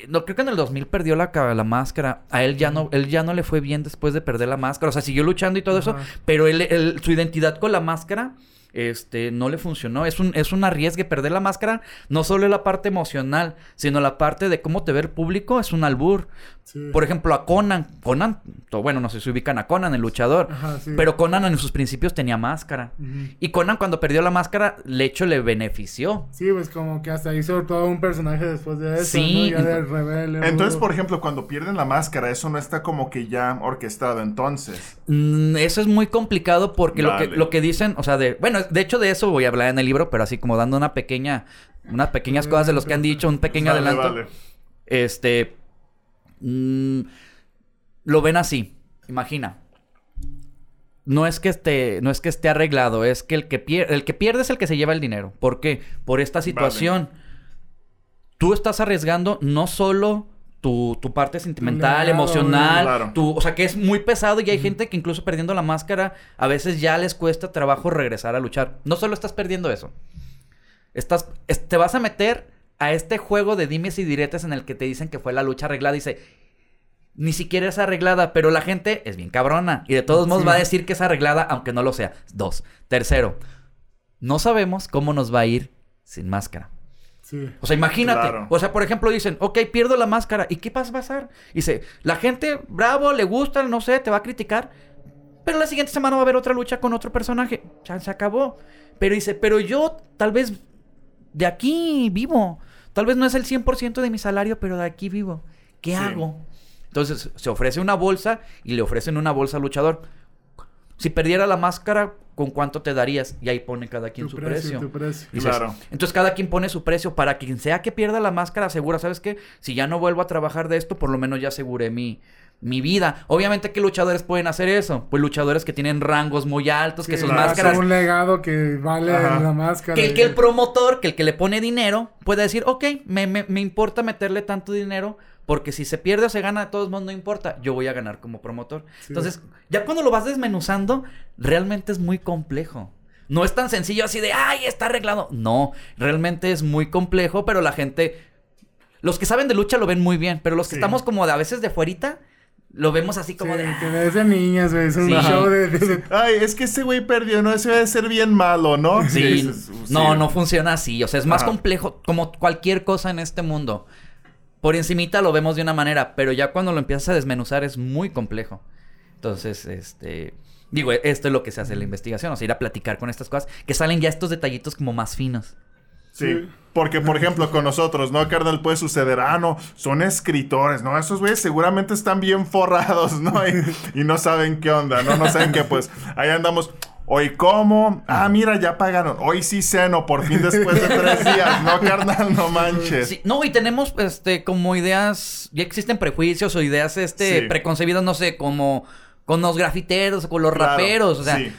no creo que en el 2000 perdió la, la máscara. A él ya no él ya no le fue bien después de perder la máscara, o sea, siguió luchando y todo eso, pero él, él- su identidad con la máscara este no le funcionó. Es un es un arriesgue perder la máscara, no solo la parte emocional, sino la parte de cómo te ve el público, es un albur. Sí. Por ejemplo, a Conan. Conan, bueno, no sé si ubican a Conan, el luchador. Ajá, sí. Pero Conan en sus principios tenía máscara. Y Conan cuando perdió la máscara, de hecho le benefició. Sí, pues como que hasta hizo todo un personaje después de eso, Sí, ¿no? Ya de ento- rebelde. Entonces, por ejemplo, cuando pierden la máscara, eso no está como que ya orquestado entonces. Mm, eso es muy complicado porque lo que, lo que dicen, o sea, de... Bueno, de hecho de eso voy a hablar en el libro, pero así como dando una pequeña... Unas pequeñas cosas de los que han dicho, un pequeño Vale, adelanto. vale. Este... mm, lo ven así. Imagina. No es que esté, no es que esté arreglado, es que el que pierde, el que pierde es el que se lleva el dinero. ¿Por qué? Por esta situación. Tú estás arriesgando no solo tu, tu parte sentimental, emocional, claro. tu, o sea que es muy pesado y hay gente que incluso perdiendo la máscara a veces ya les cuesta trabajo regresar a luchar. No solo estás perdiendo eso. Estás, es- te vas a meter a este juego de dimes y diretes en el que te dicen que fue la lucha arreglada. Dice, ni siquiera es arreglada, pero la gente es bien cabrona. Y de todos modos Sí. va a decir que es arreglada, aunque no lo sea. Dos. Tercero, no sabemos cómo nos va a ir sin máscara. Sí. O sea, imagínate. Claro. O sea, por ejemplo, dicen, ok, pierdo la máscara. ¿Y qué pasa a pasar? Dice, la gente, bravo, le gusta, no sé, te va a criticar. Pero la siguiente semana va a haber otra lucha con otro personaje. Ya se acabó. Pero dice, pero yo tal vez de aquí vivo. Tal vez no es el 100% de mi salario, pero de aquí vivo. ¿Qué Sí. hago? Entonces se ofrece una bolsa y le ofrecen una bolsa al luchador. Si perdiera la máscara, ¿con cuánto te darías? Y ahí pone cada quien Tu su precio, precio. tu precio. Dices, Claro. Entonces cada quien pone su precio para quien sea que pierda la máscara, asegura, ¿sabes qué? Si ya no vuelvo a trabajar de esto, por lo menos ya aseguré mi, mi vida. Obviamente, ¿qué luchadores pueden hacer eso? Pues luchadores que tienen rangos muy altos, que sus máscaras... un legado que vale Ajá. la máscara. Que el, que el promotor, que el que le pone dinero, puede decir, ok, me, me- me importa meterle tanto dinero, porque si se pierde o se gana, de todos modos no importa, yo voy a ganar como promotor. Entonces, ya cuando lo vas desmenuzando, realmente es muy complejo. No es tan sencillo así de, ay, está arreglado. No, realmente es muy complejo, pero la gente, los que saben de lucha lo ven muy bien, pero los que Sí. estamos como de a veces de fuerita, lo vemos así como Sí, de... que "Ah". ves de niñas, güey. Es un Sí. show de... de- de- Ay, es que ese güey perdió, ¿no? Ese debe ser bien malo, ¿no? Sí, no, no funciona así. O sea, es más Ajá. complejo como cualquier cosa en este mundo. Por encimita lo vemos de una manera, pero ya cuando lo empiezas a desmenuzar es muy complejo. Entonces, este... Digo, esto es lo que se hace en la investigación, o sea, ir a platicar con estas cosas, que salen ya estos detallitos como más finos. Sí, porque por ejemplo con nosotros, ¿no? Carnal, puede suceder, ah, no, son escritores, ¿no? Esos güeyes seguramente están bien forrados, ¿no? Y, y no saben qué onda, ¿no? No saben que pues ahí andamos, hoy como, ah, mira, ya pagaron, hoy sí ceno, por fin después de tres días, ¿no, carnal? No manches. Sí, no, y tenemos este como ideas, ya existen prejuicios o ideas este Sí. preconcebidas, no sé, como con los grafiteros o con los Claro, raperos, o sea, sí.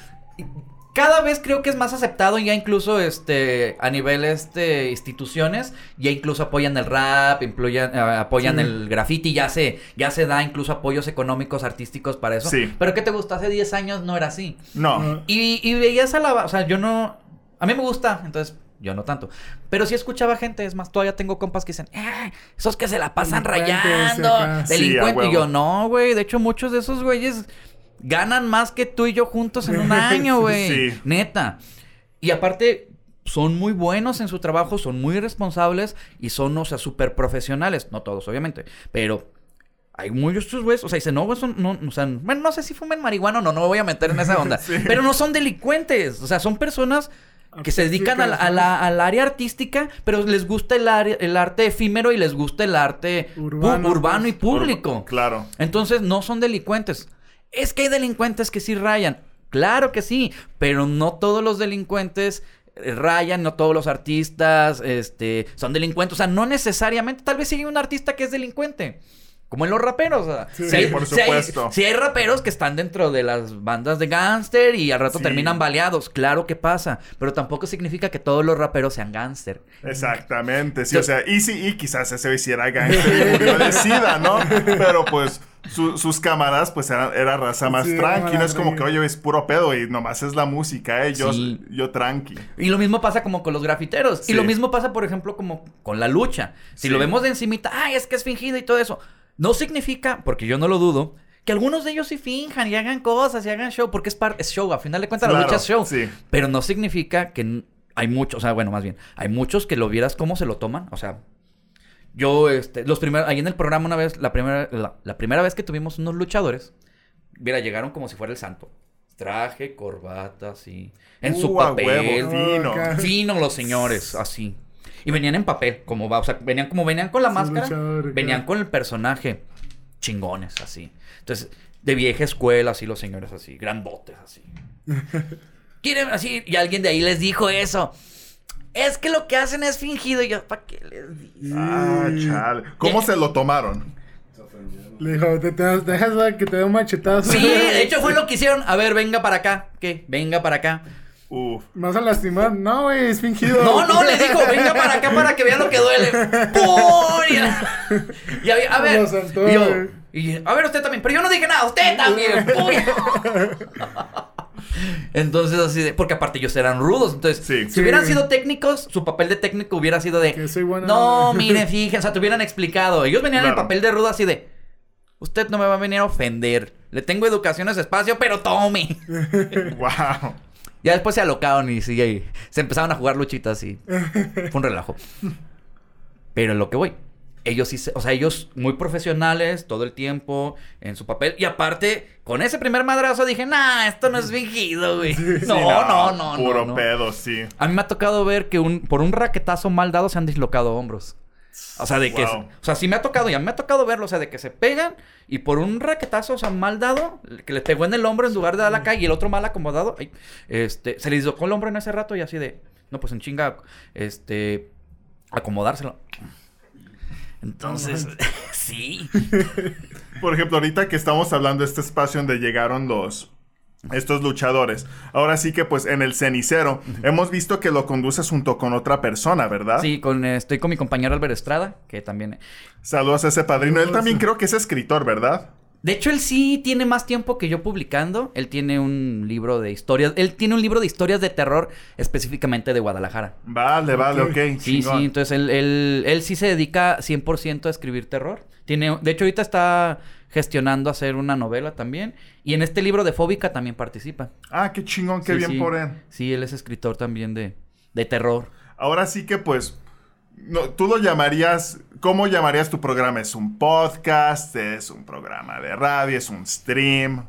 Cada vez creo que es más aceptado ya incluso este a nivel este instituciones ya incluso apoyan el rap incluyan, eh, apoyan Sí. el graffiti ya se ya se da incluso apoyos económicos artísticos para eso Sí. pero qué te gustó hace 10 años no era así No, y, y veías a la o sea yo no a mí me gusta entonces yo no tanto. Pero sí escuchaba gente, es más, todavía tengo compas que dicen, "Eh, esos que se la pasan rayando, acá". Sí, a delincuentes. y yo, no, güey, de hecho muchos de esos güeyes ganan más que tú y yo juntos en un año, güey. Sí. Neta. Y aparte, son muy buenos en su trabajo, son muy responsables y son, o sea, súper profesionales. No todos, obviamente, pero... Hay muchos güeyes, o sea, dicen, no, güey, son, no, o sea, bueno, no sé si fumen marihuana o no, no me voy a meter en esa onda. Sí. Pero no son delincuentes, o sea, son personas que se dedican a la- al área artística, pero les gusta el, arte efímero y les gusta el arte pu- Urbano, urbano, y pues. público. claro. Entonces no son delincuentes. Es que hay delincuentes que sí rayan. Claro que sí, pero no todos los delincuentes eh, rayan, no todos los artistas este, son delincuentes. O sea, no necesariamente. Tal vez sí hay un artista que es delincuente. Como en los raperos. o sea, Sí, si hay- por si hay- supuesto. si hay raperos que están dentro de las bandas de gángster y al rato Sí. terminan baleados. Claro que pasa. Pero tampoco significa que todos los raperos sean gángster. Exactamente, sí, o sea, y sí, y quizás ese güey sí era gangster y murió de sida, ¿no? Pero pues su- sus camaradas pues eran, era raza más Sí, tranqui, no era es como que, oye, es puro pedo y nomás es la música, eh, yo, Sí. yo tranqui. Y lo mismo pasa como con los grafiteros. Sí. Y lo mismo pasa, por ejemplo, como con la lucha. Si Sí. lo vemos de encimita, ay, es que es fingido y todo eso. No significa, porque yo no lo dudo, que algunos de ellos sí finjan y hagan cosas y hagan show, porque es, par es show. A final de cuentas, la lucha es show. sí. Pero no significa que hay muchos, o sea, bueno, más bien, hay muchos que lo vieras cómo se lo toman. O sea, yo, este, los primeros, ahí en el programa una vez, la primera, la, la primera vez que tuvimos unos luchadores, mira, llegaron como si fuera el santo. Traje, corbata, así. En su Uh, papel. huevo, fino. acá. Fino los señores, así. Y venían en papel, como va, o sea, venían como venían con la máscara, luchador, venían con el personaje chingones, así. Entonces, de vieja escuela, así los señores así, grandotes, así. Quieren así, y alguien de ahí les dijo eso. Es que lo que hacen es fingido. Y yo, ¿para qué les digo? Ah, chale. ¿Cómo se lo tomaron? Le dijo, te, te dejas que te dé un machetazo. Sí, de hecho fue lo que hicieron. A ver, venga para acá. ¿Qué? Venga para acá. Uf. ¿Me vas a lastimar? No, güey, es fingido. No, no, le dijo, venga para acá para que vean lo que duele. ¡Pum! Y, y había- a ver. Lo soltó, y yo- y- a ver, usted también. Pero yo no dije nada, usted también. ¡Pum! Entonces, así de. Porque aparte ellos eran rudos. Entonces, Sí. si Sí. hubieran sido técnicos, su papel de técnico hubiera sido de. Que soy buena no, onda". miren, fíjense. O sea, te hubieran explicado. Ellos venían en el Claro. papel de rudo así de. Usted no me va a venir a ofender. Le tengo educación a ese espacio, pero tome. Wow. Ya después se alocaron y sí, y se empezaron a jugar luchitas y fue un relajo. Pero lo que voy, ellos sí, o sea, ellos muy profesionales todo el tiempo en su papel. Y aparte, con ese primer madrazo dije, nah, esto no es fingido, güey. no, no, no, no, Puro no. pedo, sí. A mí me ha tocado ver que un, por un raquetazo mal dado se han dislocado hombros. O sea, de que... O sea, sí me ha tocado, ya me ha tocado verlo, o sea, de que se pegan y por un raquetazo, o sea, mal dado, que le pegó en el hombro en lugar de dar la calle y el otro mal acomodado, ay, este, se le dislocó el hombro en ese rato y así de, no, pues en chinga, este, acomodárselo. Entonces, sí. Por ejemplo, ahorita que estamos hablando de este espacio donde llegaron los estos luchadores. Ahora sí que pues en el cenicero hemos visto que lo conduces junto con otra persona, ¿verdad? Sí, con, eh, estoy con mi compañero Álvaro Estrada, que también... Saludos a ese padrino. Él también creo que es escritor, ¿verdad? De hecho, él sí tiene más tiempo que yo publicando. Él tiene un libro de historias. Él tiene un libro de historias de terror específicamente de Guadalajara. Vale, vale, ok. Sí, chingón. sí, entonces él, él, él sí se dedica 100% a escribir terror. Tiene, de hecho, ahorita está gestionando hacer una novela también. Y en este libro de Fóbica también participa. Ah, qué chingón, qué Sí, bien sí. por él. Sí, él es escritor también de, de terror. Ahora sí que pues no, tú lo llamarías, ¿cómo llamarías tu programa? ¿Es un podcast? ¿Es un programa de radio? ¿Es un stream?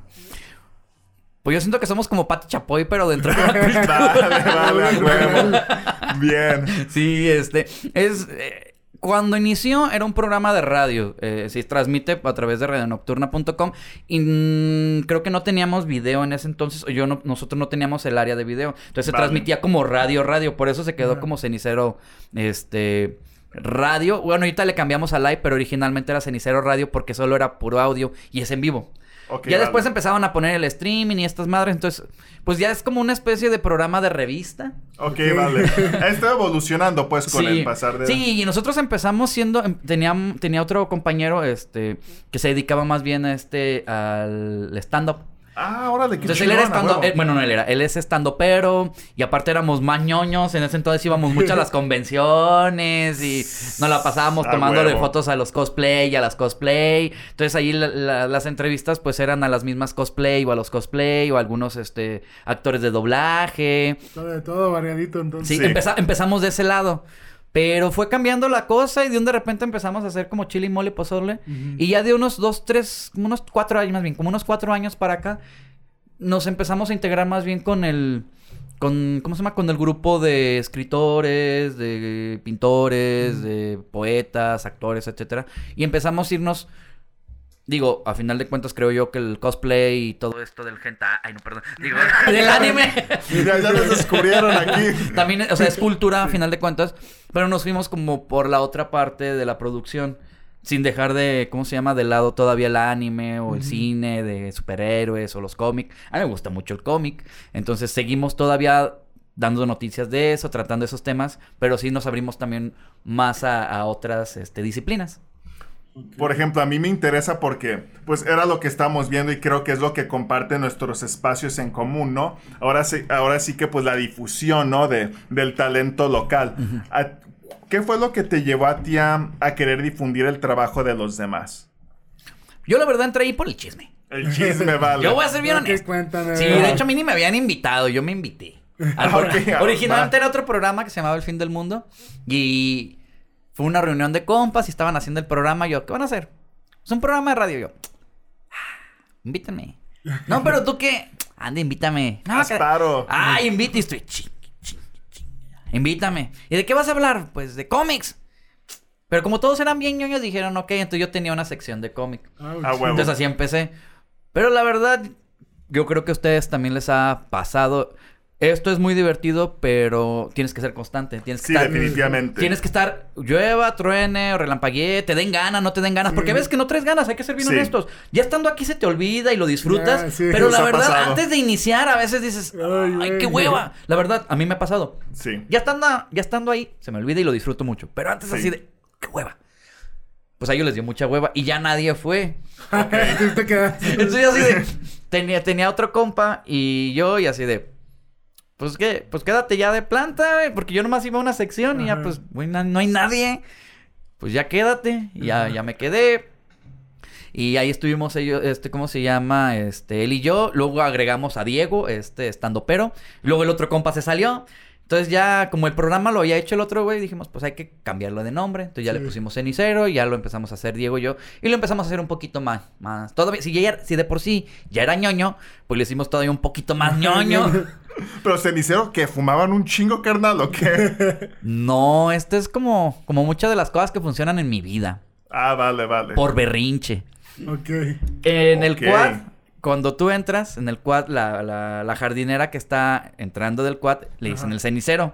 Pues yo siento que somos como Pati Chapoy, pero dentro de la. Vale, vale, a huevo. Bien. Sí, este. Es. eh, cuando inició era un programa de radio. eh, se transmite a través de radionocturna.com. Y mm, creo que no teníamos video en ese entonces. o Yo no, nosotros no teníamos el área de video. Entonces se Vale. transmitía como radio, radio. Por eso se quedó como cenicero. Este. Radio. Bueno, ahorita le cambiamos a live, pero originalmente era cenicero radio porque solo era puro audio y es en vivo. Ya vale. después empezaban a poner el streaming y estas madres. Entonces, pues ya es como una especie de programa de revista. Ok, vale. Está evolucionando pues con el pasar de... Sí, y nosotros empezamos siendo, em- tenía, tenía otro compañero, este, que se dedicaba más bien a este, al stand-up. Ah, órale, qué Entonces él era stand huevo. bueno, no él era, él es stand pero y aparte éramos más ñoños, en ese entonces íbamos mucho a las convenciones y nos la pasábamos tomando de fotos a los cosplay y a las cosplay. Entonces ahí la- la- las entrevistas pues eran a las mismas cosplay o a los cosplay o a algunos este actores de doblaje. Todo, de todo variadito, entonces. Sí, Sí. empeza- empezamos de ese lado. Pero fue cambiando la cosa y de un de repente empezamos a hacer como chile y mole pozole. Y ya de unos dos, tres, como unos cuatro años más bien, como unos cuatro años para acá, nos empezamos a integrar más bien con el, con, ¿cómo se llama? Con el grupo de escritores, de pintores, de poetas, actores, etcétera. Y empezamos a irnos, digo, a final de cuentas creo yo que el cosplay y todo esto del hentai, ay no, perdón, digo, del anime. Ya, ya nos descubrieron aquí. También, o sea, es cultura a final de cuentas, pero nos fuimos como por la otra parte de la producción, sin dejar de, ¿cómo se llama? De lado todavía el anime o el cine de superhéroes o los cómics. A mí me gusta mucho el cómic, entonces seguimos todavía dando noticias de eso, tratando esos temas, pero sí nos abrimos también más a, a otras este, disciplinas. Por ejemplo, a mí me interesa porque, pues, era lo que estamos viendo y creo que es lo que comparten nuestros espacios en común, ¿no? Ahora sí, ahora sí que, pues, la difusión, ¿no? De, del talento local. A- ¿Qué fue lo que te llevó a ti a, a querer difundir el trabajo de los demás? Yo la verdad entré ahí por el chisme. El chisme, vale. Yo voy a ser bien ¿Qué honesto. cuentan? Sí, de hecho a mí ni me habían invitado, yo me invité. Originalmente va. era otro programa que se llamaba El Fin del Mundo y fue una reunión de compas y estaban haciendo el programa. Yo, ¿qué van a hacer? Es un programa de radio. Yo, "Ah, invítame. No, pero tú qué? Anda, invítame. No, Haz que- paro. Ah, invite. Y estoy, ching, ching, ching. Invítame. ¿Y de qué vas a hablar? Pues de cómics. Pero como todos eran bien ñoños, dijeron, ok, entonces yo tenía una sección de cómic. Ouch. Ah, huevo. Entonces así empecé. Pero la verdad, yo creo que a ustedes también les ha pasado. Esto es muy divertido, pero tienes que ser constante. Tienes que Sí, estar. definitivamente. Tienes que estar llueva, truene o relampaguee, te den ganas, no te den ganas, porque ves que no traes ganas, hay que ser bien Sí. honestos. Ya estando aquí se te olvida y lo disfrutas, sí. pero la verdad, pasado. antes de iniciar, a veces dices, Ay, qué hueva. La verdad, a mí me ha pasado. Sí. Ya estando, ya estando ahí, se me olvida y lo disfruto mucho. Pero antes Sí. así de, qué hueva. Pues a ellos les dio mucha hueva y ya nadie fue. Entonces yo así de, tenía, tenía otro compa y yo y así de, pues que, pues quédate ya de planta, güey, porque yo nomás iba a una sección y ya pues, güey, na- no hay nadie. Pues ya quédate, y ya, ya me quedé. Y ahí estuvimos ellos, este, ¿cómo se llama? Este, él y yo. Luego agregamos a Diego, este, estando pero. Luego el otro compa se salió. Entonces ya, como el programa lo había hecho el otro güey, dijimos, pues hay que cambiarlo de nombre. Entonces ya le pusimos cenicero y ya lo empezamos a hacer Diego y yo. Y lo empezamos a hacer un poquito más, más. Todavía, si, ya, si de por sí ya era ñoño, pues le hicimos todavía un poquito más ñoño. Pero cenicero, que ¿Fumaban un chingo, carnal, o qué? No, esto es como, como muchas de las cosas que funcionan en mi vida. Ah, vale, vale. Por berrinche. Ok. En el Ok. quad, cuando tú entras, en el quad, la, la- la jardinera que está entrando del quad, le dicen el cenicero.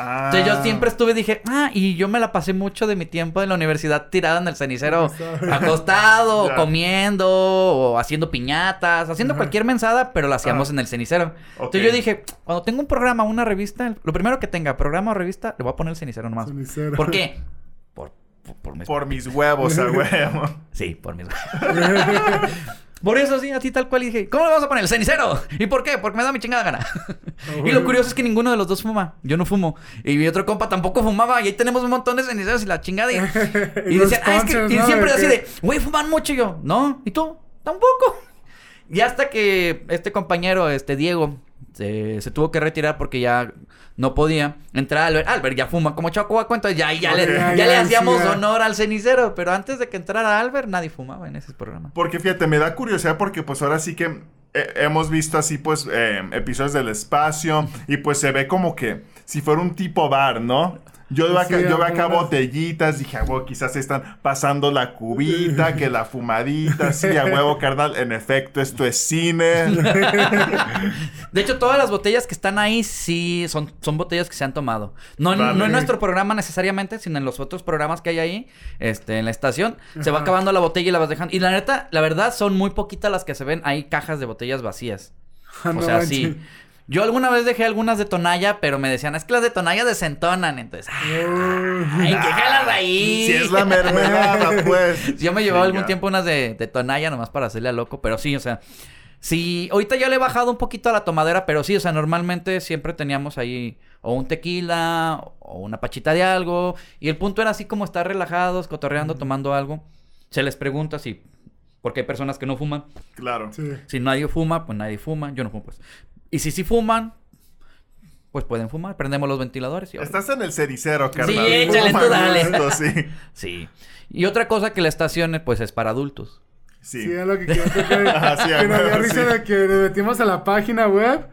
Ah. Entonces yo siempre estuve, dije, ah, y yo me la pasé mucho de mi tiempo en la universidad tirada en el cenicero, Acostado. comiendo, o haciendo piñatas, haciendo cualquier mensada, pero la hacíamos Ajá. en el cenicero. Entonces yo dije, cuando tengo un programa, una revista, lo primero que tenga, programa o revista, le voy a poner el cenicero nomás. Cenicero. ¿Por qué? Por, por, por mis- Por mis huevos, a huevo. Sí, por mis... Por eso sí, así tal cual y dije, ¿cómo le vamos a poner el cenicero? ¿Y por qué? Porque me da mi chingada gana. y lo curioso es que ninguno de los dos fuma. Yo no fumo. Y mi otro compa tampoco fumaba. Y ahí tenemos un montón de ceniceros y la chingada. Y, y decían, ah, es que... Y siempre así de, güey, fuman mucho. Y yo, no. ¿Y tú? Tampoco. Y hasta que este compañero, este Diego, se, se tuvo que retirar porque ya no podía entrar Albert. Albert ya fuma como chacuaco, entonces ya, ya, le, ya Ya, le hacíamos ya. honor al cenicero. Pero antes de que entrara Albert, nadie fumaba en ese programa. Porque fíjate, me da curiosidad porque pues ahora sí que eh, hemos visto así pues eh, episodios del espacio y pues se ve como que si fuera un tipo bar, ¿no? Yo veo acá, Sí, yo veo acá algunas- botellitas, dije, a huevo, quizás se están pasando la cubita, que la fumadita, sí, a huevo, carnal, en efecto, esto es cine. De hecho, todas las botellas que están ahí sí son, son botellas que se han tomado. No en, Vale. no en nuestro programa necesariamente, sino en los otros programas que hay ahí, este, en la estación. Se va acabando la botella y la vas dejando. Y la neta, la verdad, son muy poquitas las que se ven. Hay cajas de botellas vacías. Ah, O no sea, manches. sí. Yo alguna vez dejé algunas de Tonaya, pero me decían, es que las de Tonaya desentonan. Entonces, ay, que jalas ahí. Si es la mermelada, pues. Yo me llevaba Sí, algún ya. tiempo unas de, de tonalla nomás para hacerle a loco, pero sí, o sea, sí, ahorita ya le he bajado un poquito a la tomadera, pero sí, o sea, normalmente siempre teníamos ahí o un tequila o una pachita de algo, y el punto era así como estar relajados, cotorreando, tomando algo. Se les pregunta si, porque hay personas que no fuman, Claro. Sí. si nadie fuma, pues nadie fuma, yo no fumo, pues. Y si sí fuman, pues pueden fumar, prendemos los ventiladores y Estás en el cericero, carnal. Sí, échale, tú dale. sí. Sí. Y otra cosa que la estación, pues, es para adultos. Sí. Sí, es lo que quería tocar. Ajá, sí, que nos dio risa sí. de que nos metimos a la página web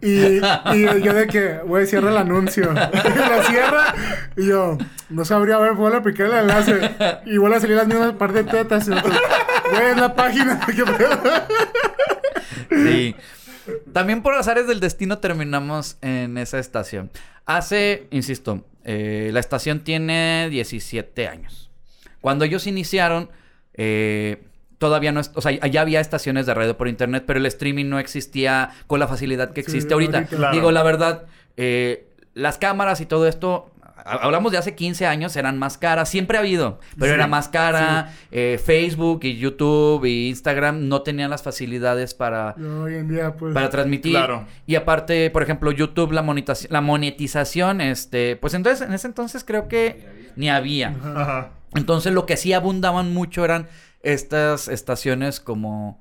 y, y yo de que, güey, cierra el anuncio. Y lo cierra y yo, no sabría ver, vuelve a picar el enlace y vuelve a salir las mismas par de tetas. Güey, es la página. ¿Qué pedo? Sí. También por azares del destino terminamos en esa estación. Hace, insisto, eh, la estación tiene 17 años. Cuando ellos iniciaron, eh, todavía no, o sea, ya había estaciones de radio por internet, pero el streaming no existía con la facilidad que existe ahorita. ahorita. Claro. Digo, la verdad, eh, las cámaras y todo esto, hablamos de hace 15 años, eran más caras, siempre ha habido, pero Sí, era más cara. Eh, Facebook y YouTube y Instagram no tenían las facilidades para, Y hoy en día, pues. para transmitir. Claro. Y aparte, por ejemplo, YouTube, la, monetización, la monetización, este, pues entonces, en ese entonces creo que ni había. Ajá. Entonces, lo que sí abundaban mucho eran estas estaciones como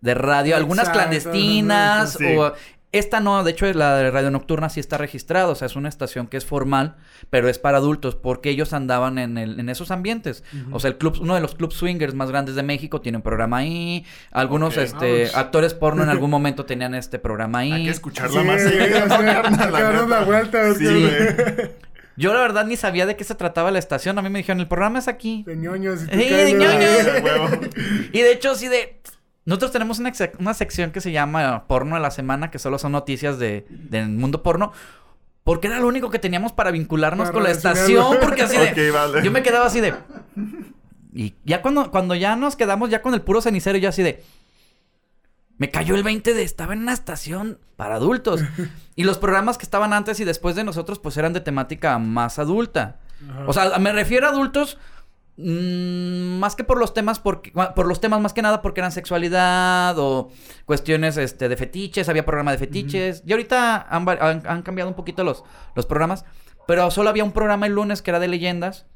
de radio, algunas Exacto, clandestinas sí. o esta no, de hecho la de radio nocturna sí está registrada, o sea, es una estación que es formal, pero es para adultos porque ellos andaban en, el, en esos ambientes. O sea, el club, uno de los clubs swingers más grandes de México tiene un programa ahí, algunos este Ouch. actores porno en algún momento tenían este programa ahí. Hay que escucharla Sí, más sí. La darnos neta. la vuelta, Sí. Yo la verdad ni sabía de qué se trataba la estación, a mí me dijeron, el programa es aquí. De ñoños. y Sí, de ñoños. De huevo. Y de hecho, sí de. Nosotros tenemos una, una sección que se llama Porno de la Semana, que solo son noticias de, del mundo porno. Porque era lo único que teníamos para vincularnos Para con la estación. Porque así de. Vale. Yo me quedaba así de. Y ya cuando, cuando ya nos quedamos ya con el puro cenicero, yo así de. Me cayó el 20 de estaba en una estación para adultos. y los programas que estaban antes y después de nosotros, pues eran de temática más adulta. Ajá. O sea, me refiero a adultos más que por los temas, porque, por los temas más que nada porque eran sexualidad o cuestiones este, de fetiches, había programa de fetiches. Y ahorita han, han- han cambiado un poquito los, los programas, pero solo había un programa el lunes que era de leyendas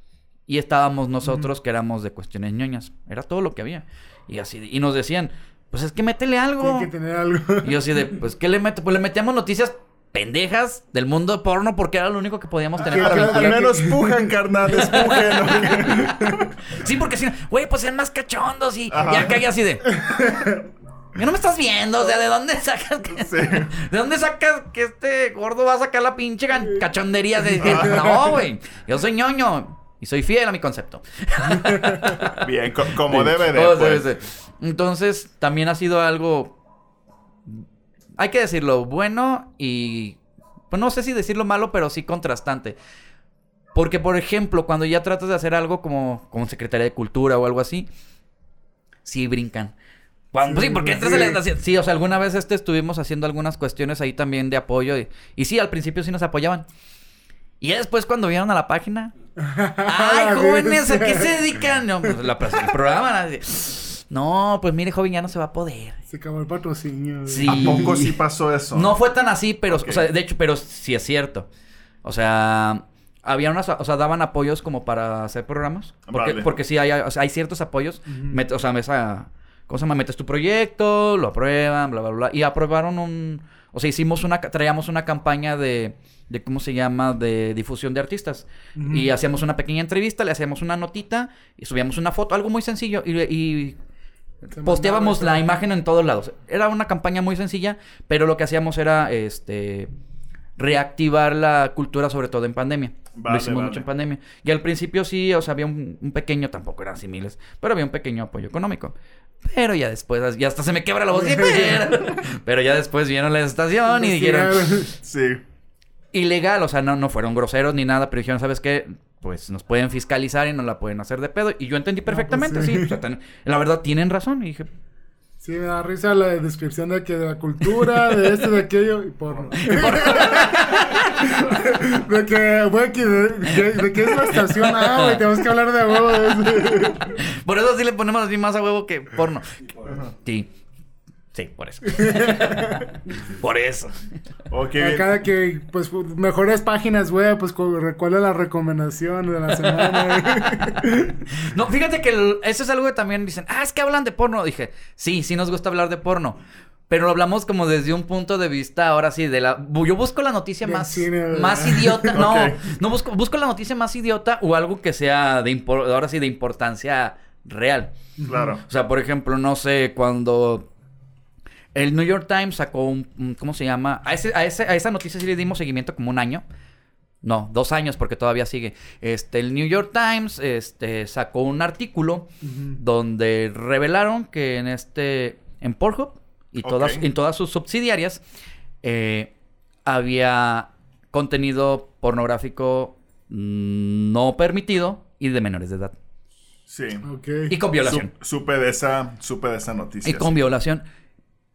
y estábamos nosotros que éramos de cuestiones ñoñas. Era todo lo que había. Y así, y nos decían, pues es que métele algo. Tiene que tener algo. Y yo así de, pues, ¿qué le meto? Pues le metíamos noticias pendejas del mundo porno porque era lo único que podíamos tener Que- para que- Al menos pujan, carnal, espujen. Sí, porque si no, güey, pues sean más cachondos y, Ajá. y acá y así de. ¿Qué no me estás viendo? O sea, ¿de dónde sacas que... Sí. ¿De dónde sacas que este gordo va a sacar la pinche cachondería de que no, güey? Yo soy ñoño y soy fiel a mi concepto. Bien, co- como debe de. Pues. Entonces, también ha sido algo. Hay que decirlo, bueno y. Pues no sé si decirlo malo, pero sí contrastante. Porque, por ejemplo, cuando ya tratas de hacer algo como, como Secretaría de Cultura o algo así, sí brincan. Cuando, sí, Sí, porque entras a la- sí. Sí, o sea, alguna vez este estuvimos haciendo algunas cuestiones ahí también de apoyo. Y, y sí, al principio sí nos apoyaban. Y ya después cuando vieron a la página. ¡Ay, jóvenes! ¿A qué se dedican? No, pues la, el programa. No, pues mire, joven, ya no se va a poder. Se acabó el patrocinio. Sí. ¿A poco sí pasó eso? No fue tan así, pero, o sea, de hecho, pero sí es cierto. O sea, había unas, o sea, daban apoyos como para hacer programas. Porque, Vale. porque sí hay, o sea, hay ciertos apoyos. Met- o sea, esa, ¿cómo se llama? Metes tu proyecto, lo aprueban, bla, bla, bla. Y aprobaron un, o sea, hicimos una, traíamos una campaña de, de ¿cómo se llama? De difusión de artistas. Y hacíamos una pequeña entrevista, le hacíamos una notita y subíamos una foto, algo muy sencillo. Y, y posteábamos la imagen en todos lados. Era una campaña muy sencilla, pero lo que hacíamos era este reactivar la cultura, sobre todo en pandemia. Vale, lo hicimos vale. mucho en pandemia. Y al principio sí, o sea, había un, un pequeño, tampoco eran así miles, pero había un pequeño apoyo económico. Pero ya después, ya hasta se me quebra la voz. pero, pero ya después vieron la estación y dijeron, Sí. ilegal, o sea, no, no fueron groseros ni nada, pero dijeron, ¿sabes qué? Pues nos pueden fiscalizar y nos la pueden hacer de pedo. Y yo entendí perfectamente, pues sí. sí. o sea, ten- la verdad, tienen razón. Y dije, Sí, me da risa la descripción de que de la cultura, de esto, de aquello y porno. de que, güey, que de, de- de qué es la estación Ah, güey, tenemos que hablar de huevo. Por eso sí le ponemos así más a huevo que porno. Sí. Sí, por eso. por eso. Oh, qué bien. Acá que, pues, mejores páginas web, pues, cu- ¿cuál es la recomendación de la semana? No, fíjate que el- eso es algo que también dicen, ah, es que hablan de porno. Dije, sí, sí nos gusta hablar de porno. Pero lo hablamos como desde un punto de vista, ahora sí, de la... Yo busco la noticia más, más idiota. No, no busco, busco la noticia más idiota o algo que sea de impor- ahora sí de importancia real. Claro. O sea, por ejemplo, no sé, cuando el New York Times sacó un, un- ¿cómo se llama? A, ese, a, ese- a esa noticia sí le dimos seguimiento como un año. No, dos años porque todavía sigue. Este, el New York Times este, sacó un artículo donde revelaron que en este, en Pornhub y todas, en todas sus subsidiarias eh, había contenido pornográfico mm, no permitido y de menores de edad. Sí. ok. Y con violación. Sup- supe de esa, supe de esa noticia. Y con sí. violación.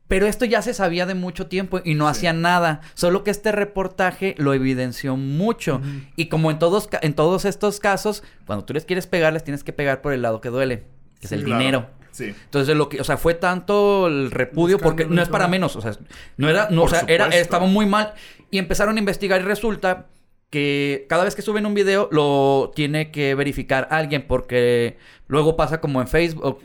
Pero esto ya se sabía de mucho tiempo y no Sí. hacían nada. Solo que este reportaje lo evidenció mucho. Y como en todos, en todos estos casos, cuando tú les quieres pegar, les tienes que pegar por el lado que duele, que es el Claro. dinero. Sí. Entonces, lo que, o sea, fue tanto el repudio, porque no es para menos, o sea, no era, no, o sea, era, estaba muy mal. Y empezaron a investigar y resulta que cada vez que suben un video lo tiene que verificar alguien porque luego pasa como en Facebook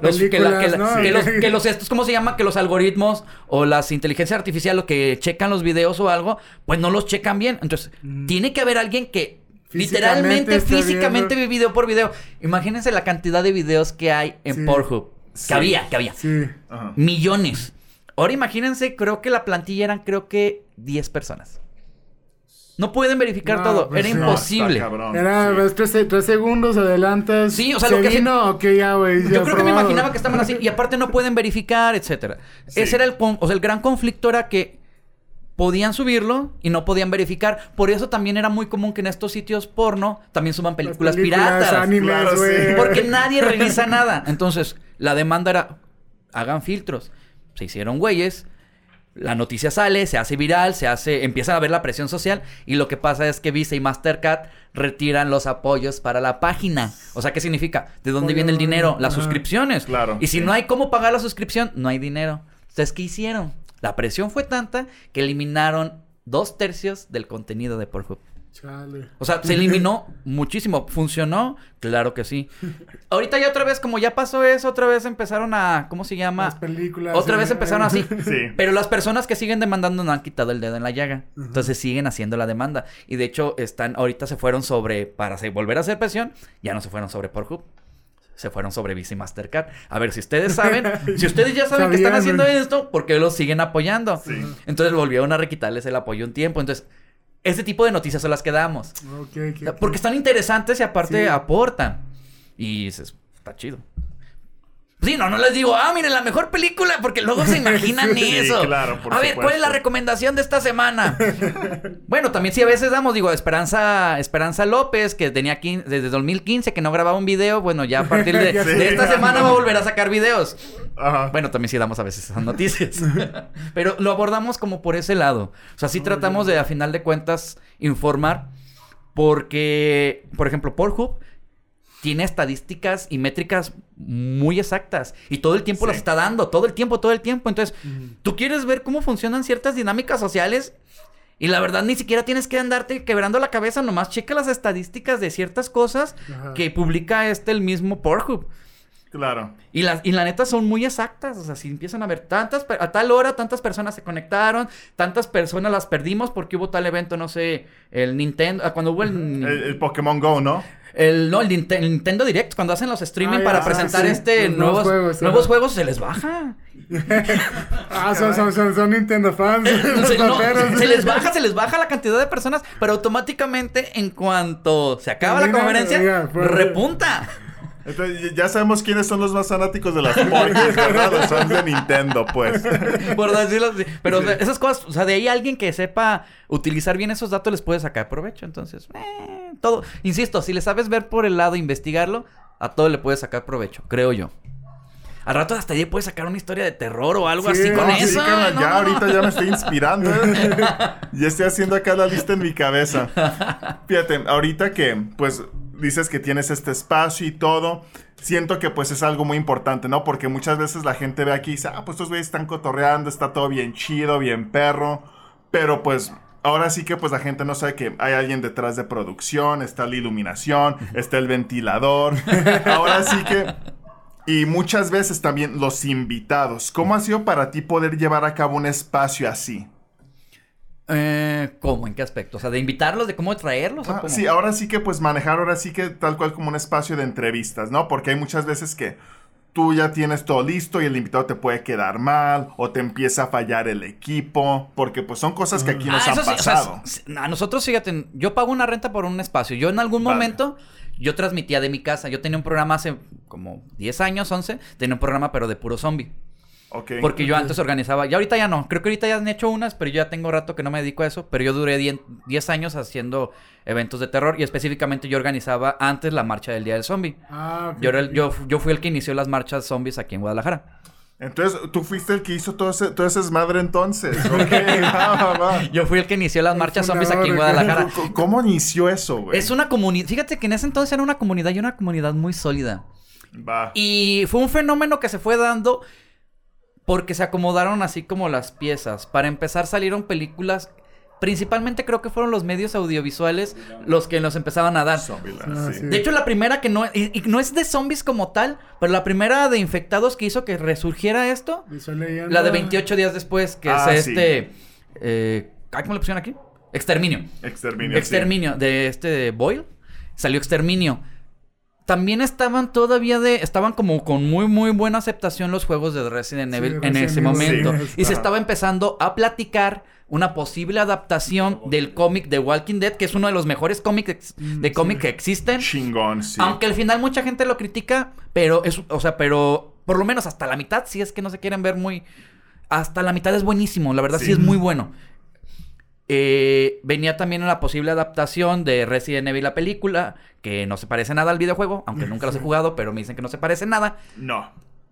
los- que, la- que la- películas, ¿no? que los, que los- estos, ¿cómo se llama? Que los algoritmos o las inteligencias artificiales lo que checan los videos o algo, pues no los checan bien. Entonces, Mm. tiene que haber alguien que Físicamente literalmente, físicamente, viendo. video por video. Imagínense la cantidad de videos que hay en Sí. Pornhub. Sí. Que había, que había. Sí. Ajá. Millones. Ahora imagínense, creo que la plantilla eran creo que 10 personas. No pueden verificar No, todo. pues Era no, imposible. está cabrón, Era, sí. tres, tres segundos, adelantas. Sí, o sea, ¿Se lo que hace- vino? Ok, ya, güey. ya Yo creo que me imaginaba que estaban así. Y aparte no pueden verificar, etcétera. Sí. Ese era el, con- o sea, el gran conflicto era que podían subirlo y no podían verificar. Por eso también era muy común que en estos sitios porno también suban Las películas, piratas. animes, Claro, güey. sí. Porque nadie revisa nada. Entonces, la demanda era, hagan filtros. Se hicieron güeyes. La noticia sale, se hace viral, se hace, empiezan a ver la presión social y lo que pasa es que Visa y Mastercard retiran los apoyos para la página. O sea, ¿qué significa? ¿De dónde Oye, viene el dinero? Las ajá. suscripciones. Claro, Y si sí. no hay cómo pagar la suscripción, no hay dinero. Entonces, ¿qué hicieron? La presión fue tanta que eliminaron dos tercios del contenido de Pornhub. Chale. O sea, se eliminó muchísimo. ¿Funcionó? Claro que sí. Ahorita ya otra vez, como ya pasó eso, otra vez empezaron a... ¿Cómo se llama? Las películas. Otra eh, vez empezaron así. Sí. Pero las personas que siguen demandando no han quitado el dedo en la llaga. Entonces siguen haciendo la demanda. Y de hecho, están, ahorita se fueron sobre, para se- volver a hacer presión, ya no se fueron sobre Pornhub. se fueron sobre Visa y Mastercard. A ver, si ustedes saben, si ustedes ya saben que están haciendo esto, ¿por qué los siguen apoyando? Entonces volvieron a requitarles el apoyo un tiempo. Entonces, ese tipo de noticias son las que damos. Porque están interesantes y aparte Sí. aportan. Y dices, está chido. Sí, no, no les digo, ah, miren, la mejor película, porque luego se imaginan Sí, eso. claro, por a ver, ¿cuál es la recomendación de esta semana? bueno, también sí a veces damos, digo, Esperanza, Esperanza López, que tenía quin- desde 2015 que no grababa un video, bueno, ya a partir de, esta semana va a volver a sacar videos. Ajá. Bueno, también sí damos a veces esas noticias. Pero lo abordamos como por ese lado. O sea, sí tratamos de, a final de cuentas, informar. Porque, por ejemplo, Pornhub tiene estadísticas y métricas muy exactas. Y todo el tiempo Sí. las está dando. Todo el tiempo, todo el tiempo. Entonces, tú quieres ver cómo funcionan ciertas dinámicas sociales. Y la verdad, ni siquiera tienes que andarte quebrando la cabeza. Nomás checa las estadísticas de ciertas cosas Ajá. que publica este el mismo Pornhub. Claro. Y la, y la neta son muy exactas. O sea, si empiezan a ver tantas, a tal hora, tantas personas se conectaron, tantas personas las perdimos porque hubo tal evento, no sé, el Nintendo, ah, cuando hubo el, El, el Pokémon Go, ¿no? el- no, el, Ninte- el Nintendo Direct, cuando hacen los streaming Ah, para ya, presentar sí, este los nuevos, nuevos juegos, nuevos juegos, se les baja. Ah, son, son, son, son Nintendo fans. los se, no, se les baja, se les baja la cantidad de personas, pero automáticamente en cuanto se acaba la conferencia, repunta. Entonces, ya sabemos quiénes son los más fanáticos de las porquis, ¿verdad? Los fans de Nintendo, pues. Por decirlo así. Pero Sí. esas cosas, o sea, de ahí alguien que sepa utilizar bien esos datos les puede sacar provecho. Entonces, eh, todo. Insisto, si le sabes ver por el lado, investigarlo, a todo le puedes sacar provecho, creo yo. Al rato hasta ahí puedes sacar una historia de terror o algo Sí, así con no, Sí, eso. No, ya no, ahorita ya me estoy inspirando. ¿eh? ya estoy haciendo acá la lista en mi cabeza. Fíjate, ahorita que pues dices que tienes este espacio y todo, siento que pues es algo muy importante, ¿no? Porque muchas veces la gente ve aquí y dice, ah, pues estos güeyes están cotorreando, está todo bien chido, bien perro, pero pues... Ahora sí que pues la gente no sabe que hay alguien detrás de producción, está la iluminación, está el ventilador. Ahora sí que y muchas veces también los invitados. ¿Cómo ha sido para ti poder llevar a cabo un espacio así? Eh, ¿Cómo? ¿En qué aspecto? O sea, de invitarlos, de cómo traerlos. o Ah, cómo? sí, ahora sí que pues manejar ahora sí que tal cual como un espacio de entrevistas, ¿no? Porque hay muchas veces que tú ya tienes todo listo y el invitado te puede quedar mal o te empieza a fallar el equipo, porque pues son cosas que aquí nos Ah, han sí, o sea, pasado. a nosotros, fíjate, yo pago una renta por un espacio. Yo en algún Vale. momento, yo transmitía de mi casa. Yo tenía un programa hace como 10 años, 11. Tenía un programa, pero de puro zombie. Porque yo antes organizaba, y ahorita ya no, creo que ahorita ya han hecho unas, pero yo ya tengo rato que no me dedico a eso, pero yo duré 10 10 años haciendo eventos de terror y específicamente yo organizaba antes la marcha del Día del Zombie. Ah, ok, Yo, era el- ok. yo, yo fui el que inició las marchas zombies aquí en Guadalajara. Entonces, tú fuiste el que hizo todo ese, todo ese desmadre entonces. Ok, va, va, va. Yo fui el que inició las marchas zombies aquí en. Guadalajara. ¿Cómo inició eso, güey? Es una comunidad, fíjate que en ese entonces era una comunidad y una comunidad muy sólida. Va. Y fue un fenómeno que se fue dando porque se acomodaron así como las piezas. Para empezar salieron películas, principalmente creo que fueron los medios audiovisuales los que nos empezaban a dar. Ah, sí. De hecho, la primera que no, y, y no es de zombies como tal, pero la primera de infectados que hizo que resurgiera esto, la de 28 días después, que Ah, es sí. este... Eh, ay, ¿Cómo le pusieron aquí? Exterminio. Exterminio. sí. Exterminio, de este de Boyle. Salió Exterminio. También estaban todavía de. Estaban como con muy, muy buena aceptación los juegos de Resident Sí, Evil en Resident ese Evil, momento. sí, y se estaba empezando a platicar una posible adaptación del cómic de Walking Dead, que es uno de los mejores cómics ex- de Mm, cómic sí. que existen. Chingón, sí. Aunque al final mucha gente lo critica, pero es, o sea, pero por lo menos hasta la mitad, si es que no se quieren ver muy, hasta la mitad es buenísimo, la verdad sí, Sí. es muy bueno. Eh, venía también la posible adaptación de Resident Evil la película, que no se parece nada al videojuego, aunque nunca los he jugado, pero me dicen que no se parece nada. No.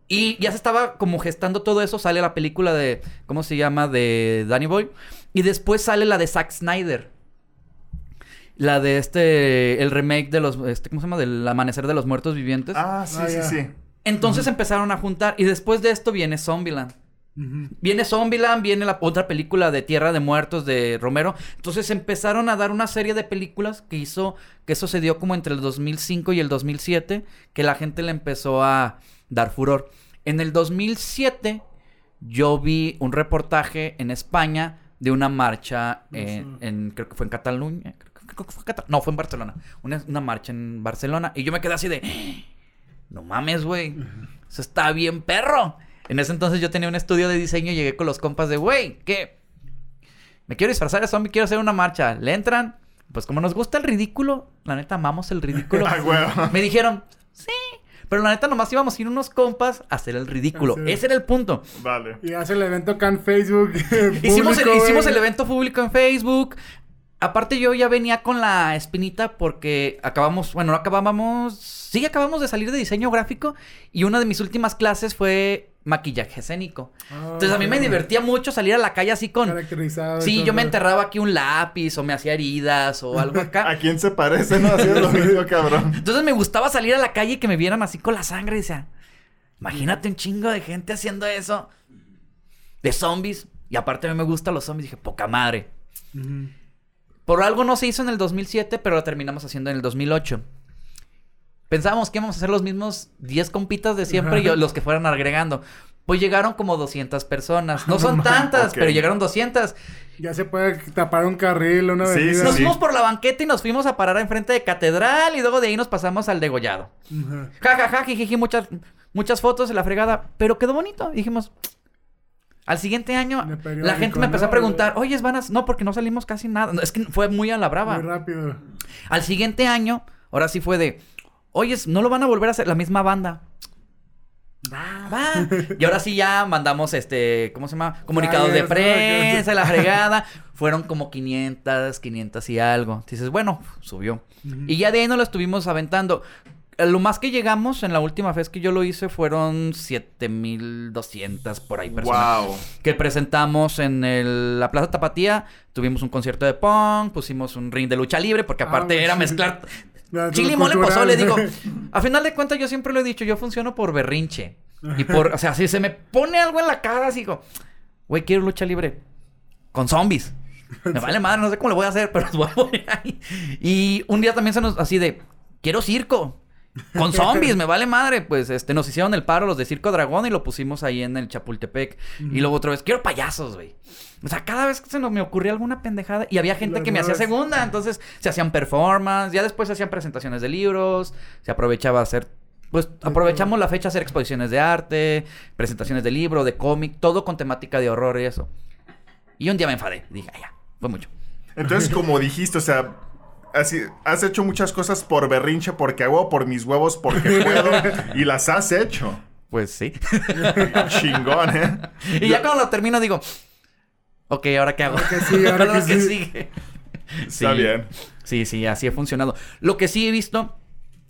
Y ya se estaba como gestando todo eso, sale la película de, ¿cómo se llama? De Danny Boy. Y después sale la de Zack Snyder. La de este, el remake de los, este, ¿cómo se llama? Del Amanecer de los Muertos Vivientes. Ah, sí, Ah, sí, sí. Entonces empezaron a juntar y después de esto viene Zombieland. Viene Zombieland, viene la otra película de Tierra de Muertos de Romero. Entonces empezaron a dar una serie de películas que hizo, que eso se dio como entre el 2005 y el 2007, que la gente le empezó a dar furor. En el 2007 yo vi un reportaje en España de una marcha en, en- creo que fue en Cataluña, creo que- creo que fue en Cata- no, fue en Barcelona, una, una marcha en Barcelona y yo me quedé así de no mames, güey. Eso está bien perro. En ese entonces yo tenía un estudio de diseño y llegué con los compas de, güey, ¿qué? Me quiero disfrazar de zombie, quiero hacer una marcha. ¿Le entran? Pues como nos gusta el ridículo, la neta amamos el ridículo. Ay. Me dijeron, sí. Pero la neta nomás íbamos a ir unos compas a hacer el ridículo. Sí. Ese era el punto. Vale. Y hace el evento acá en Facebook. Hicimos, el, hicimos el evento público en Facebook. Aparte yo ya venía con la espinita porque acabamos, bueno, no acabábamos, sí acabamos de salir de diseño gráfico y una de mis últimas clases fue maquillaje escénico. Ah, Entonces a mí me divertía mucho salir a la calle así con... Caracterizado. Sí, todo. yo me enterraba aquí un lápiz o me hacía heridas o algo acá. ¿A quién se parece, no? Así es lo mismo, cabrón. Entonces me gustaba salir a la calle y que me vieran así con la sangre y decía, imagínate un chingo de gente haciendo eso. De zombies. Y aparte a mí me gustan los zombies. Dije, poca madre. Por algo no se hizo en el 2007, pero lo terminamos haciendo en el 2008. Pensábamos que íbamos a hacer los mismos 10 compitas de siempre y los que fueran agregando. Pues llegaron como 200 personas. No son tantas, pero llegaron 200. Ya se puede tapar un carril, una Sí, avenida. Nos sí. fuimos por la banqueta y nos fuimos a parar enfrente de catedral y luego de ahí nos pasamos al degollado. Ja, ja, ja, jijiji, muchas, muchas fotos en la fregada. Pero quedó bonito. Dijimos. Al siguiente año, De la gente me empezó a preguntar, oye, van a... No, porque no salimos casi nada. No, es que fue muy a la brava. Muy rápido. Al siguiente año, ahora sí fue de, oye, no lo van a volver a hacer la misma banda. Va, va. Y ahora sí ya mandamos este, ¿cómo se llama? Comunicados de ¿no? prensa, la fregada. Fueron como 500, 500 y algo. Dices, bueno, subió. Y ya de ahí nos lo estuvimos aventando. Lo más que llegamos en la última vez que yo lo hice fueron 7200 por ahí personas Wow. que presentamos en el- la Plaza Tapatía. Tuvimos un concierto de punk, pusimos un ring de lucha libre, porque Ah, aparte era mezclar La- chile y mole pozole. Digo, a final de cuentas, yo siempre lo he dicho, yo funciono por berrinche. Y por, o sea, si se me pone algo en la cara, así digo, güey, quiero lucha libre con zombies. Me vale madre, no sé cómo lo voy a hacer, pero los voy a poner ahí. Y un día también se nos, así de, quiero circo. Con zombies, me vale madre. Pues este, nos hicieron el paro los de Circo Dragón y lo pusimos ahí en el Chapultepec. Y luego otra vez, quiero payasos, güey. O sea, cada vez que se nos me ocurría alguna pendejada. Y había gente Las que me hacía segunda. Entonces se hacían performance. Ya después se hacían presentaciones de libros. Se aprovechaba a hacer. Pues aprovechamos la fecha a hacer exposiciones de arte, presentaciones de libro, de cómic, todo con temática de horror y eso. Y un día me enfadé. Dije, "Ah, ya, fue mucho. Entonces, como dijiste, o sea, así, has hecho muchas cosas por berrinche, porque hago, por mis huevos, porque puedo, y las has hecho. Pues sí. Chingón, ¿eh? y ya cuando lo termino digo, ok, ¿ahora qué hago? Ahora que sí, ahora que sí. sigue. Está Sí. bien. Sí, sí, así ha funcionado. Lo que sí he visto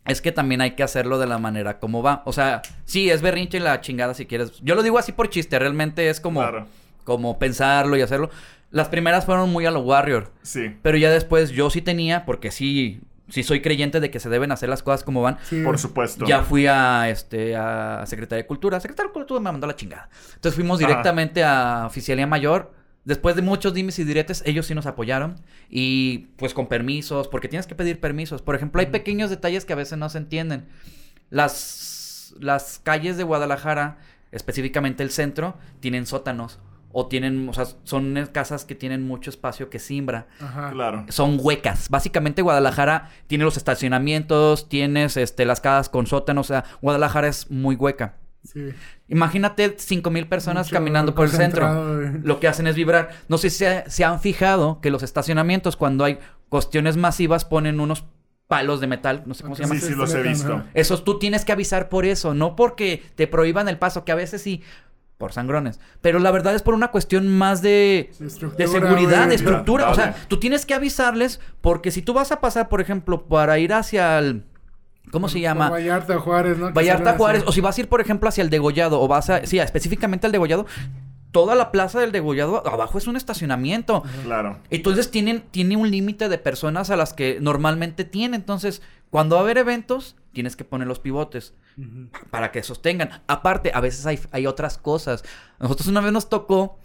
es que también hay que hacerlo de la manera como va. O sea, sí, es berrinche y la chingada si quieres. Yo lo digo así por chiste, realmente es como, Claro. como pensarlo y hacerlo. Las primeras fueron muy a lo Warrior. Sí. Pero ya después yo sí tenía, porque sí, sí soy creyente de que se deben hacer las cosas como van. Sí. Por supuesto. Ya fui a este a Secretaría de Cultura. Secretaría de Cultura me mandó la chingada. Entonces fuimos Ajá. directamente a Oficialía Mayor. Después de muchos dimes y diretes, ellos sí nos apoyaron. Y pues con permisos, porque tienes que pedir permisos. Por ejemplo, hay pequeños detalles que a veces no se entienden. Las, las calles de Guadalajara, específicamente el centro, tienen sótanos. O tienen, o sea, son casas que tienen mucho espacio que simbra Ajá. Claro. son huecas. Básicamente Guadalajara tiene los estacionamientos, tienes este las casas con sótanos, o sea, Guadalajara es muy hueca. Sí. Imagínate cinco mil personas Mucho caminando por el centro. güey. Lo que hacen es vibrar. No sé si se, se han fijado que los estacionamientos cuando hay cuestiones masivas ponen unos palos de metal, no sé cómo se llama. Sí, sí, los he visto. Esos tú tienes que avisar por eso, no porque te prohíban el paso, que a veces sí, por sangrones. Pero la verdad es por una cuestión más de, De estructura, de seguridad, güey. de estructura. O sea, tú tienes que avisarles porque si tú vas a pasar, por ejemplo, para ir hacia el... ¿Cómo se llama? Vallarta Juárez, ¿no? Vallarta Juárez, o si vas a ir, por ejemplo, hacia el degollado, o vas a, sí, específicamente al degollado, toda la plaza del degollado abajo es un estacionamiento. Claro. Entonces tienen, tiene un límite de personas a las que normalmente tiene. Entonces, cuando va a haber eventos, tienes que poner los pivotes Para que sostengan. Aparte, a veces hay, hay otras cosas. A nosotros una vez nos tocó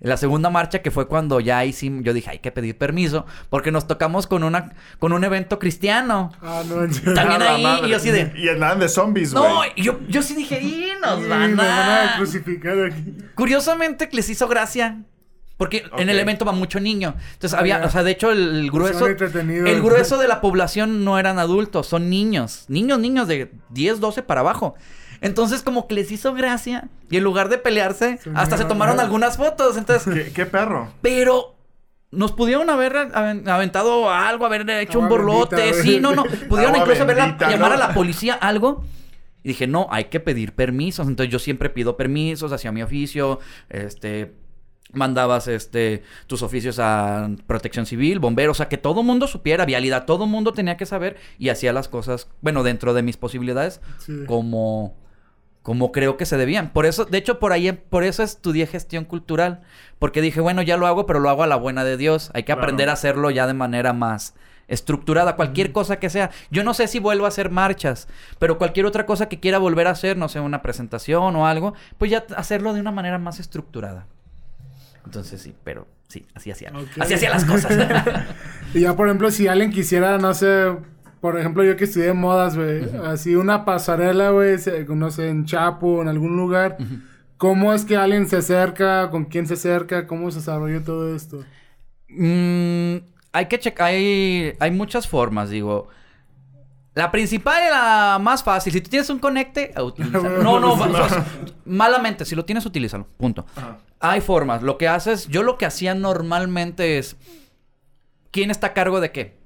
la segunda marcha, que fue cuando ya hicimos, yo dije, hay que pedir permiso, porque nos tocamos con una, con un evento cristiano. Ah, no, en serio. También A ahí, madre. y yo así de- Y andaban de zombies, güey. No, yo, yo sí dije, y nos Sí, van me van a a... crucificar aquí. Curiosamente les hizo gracia. Porque en el evento va mucho niño. Entonces Ah, había, ya. o sea, de hecho el, el grueso, entretenidos. el grueso de la población no eran adultos, son niños. Niños, niños de 10, 12 para abajo. Entonces como que les hizo gracia y en lugar de pelearse, Se hasta se tomaron algunas fotos. Entonces, ¿Qué, qué perro? pero nos pudieron haber aven- aventado algo, haber hecho un borlote. bendita, sí, no, no. Pudieron incluso bendita, llamar ¿no? a la policía, algo. Y dije, no, hay que pedir permisos. Entonces yo siempre pido permisos hacia mi oficio. Este. Mandabas este tus oficios a protección civil, bomberos, o sea que todo mundo supiera, vialidad, todo mundo tenía que saber y hacía las cosas, bueno, dentro de mis posibilidades, Sí. como, como creo que se debían. Por eso, de hecho, por ahí, por eso estudié gestión cultural. Porque dije, bueno, ya lo hago, pero lo hago a la buena de Dios. Hay que Claro. aprender a hacerlo ya de manera más estructurada, cualquier cosa que sea. Yo no sé si vuelvo a hacer marchas, pero cualquier otra cosa que quiera volver a hacer, no sé, una presentación o algo, pues ya hacerlo de una manera más estructurada. Entonces sí, pero sí, así hacía. Así hacía las cosas. Y ya, por ejemplo, si alguien quisiera, no sé, por ejemplo, yo que estudié modas, güey, así una pasarela, güey, se- no sé, en Chapo, en algún lugar, ¿cómo es que alguien se acerca? ¿Con quién se acerca? ¿Cómo se desarrolló todo esto? Mm, hay que checar, hay, hay muchas formas, digo. La principal y la más fácil, si tú tienes un conecte, utilízalo. No, no, malamente, si lo tienes, utilízalo, punto. Ajá. Hay formas, lo que haces, yo lo que hacía normalmente es, ¿quién está a cargo de qué?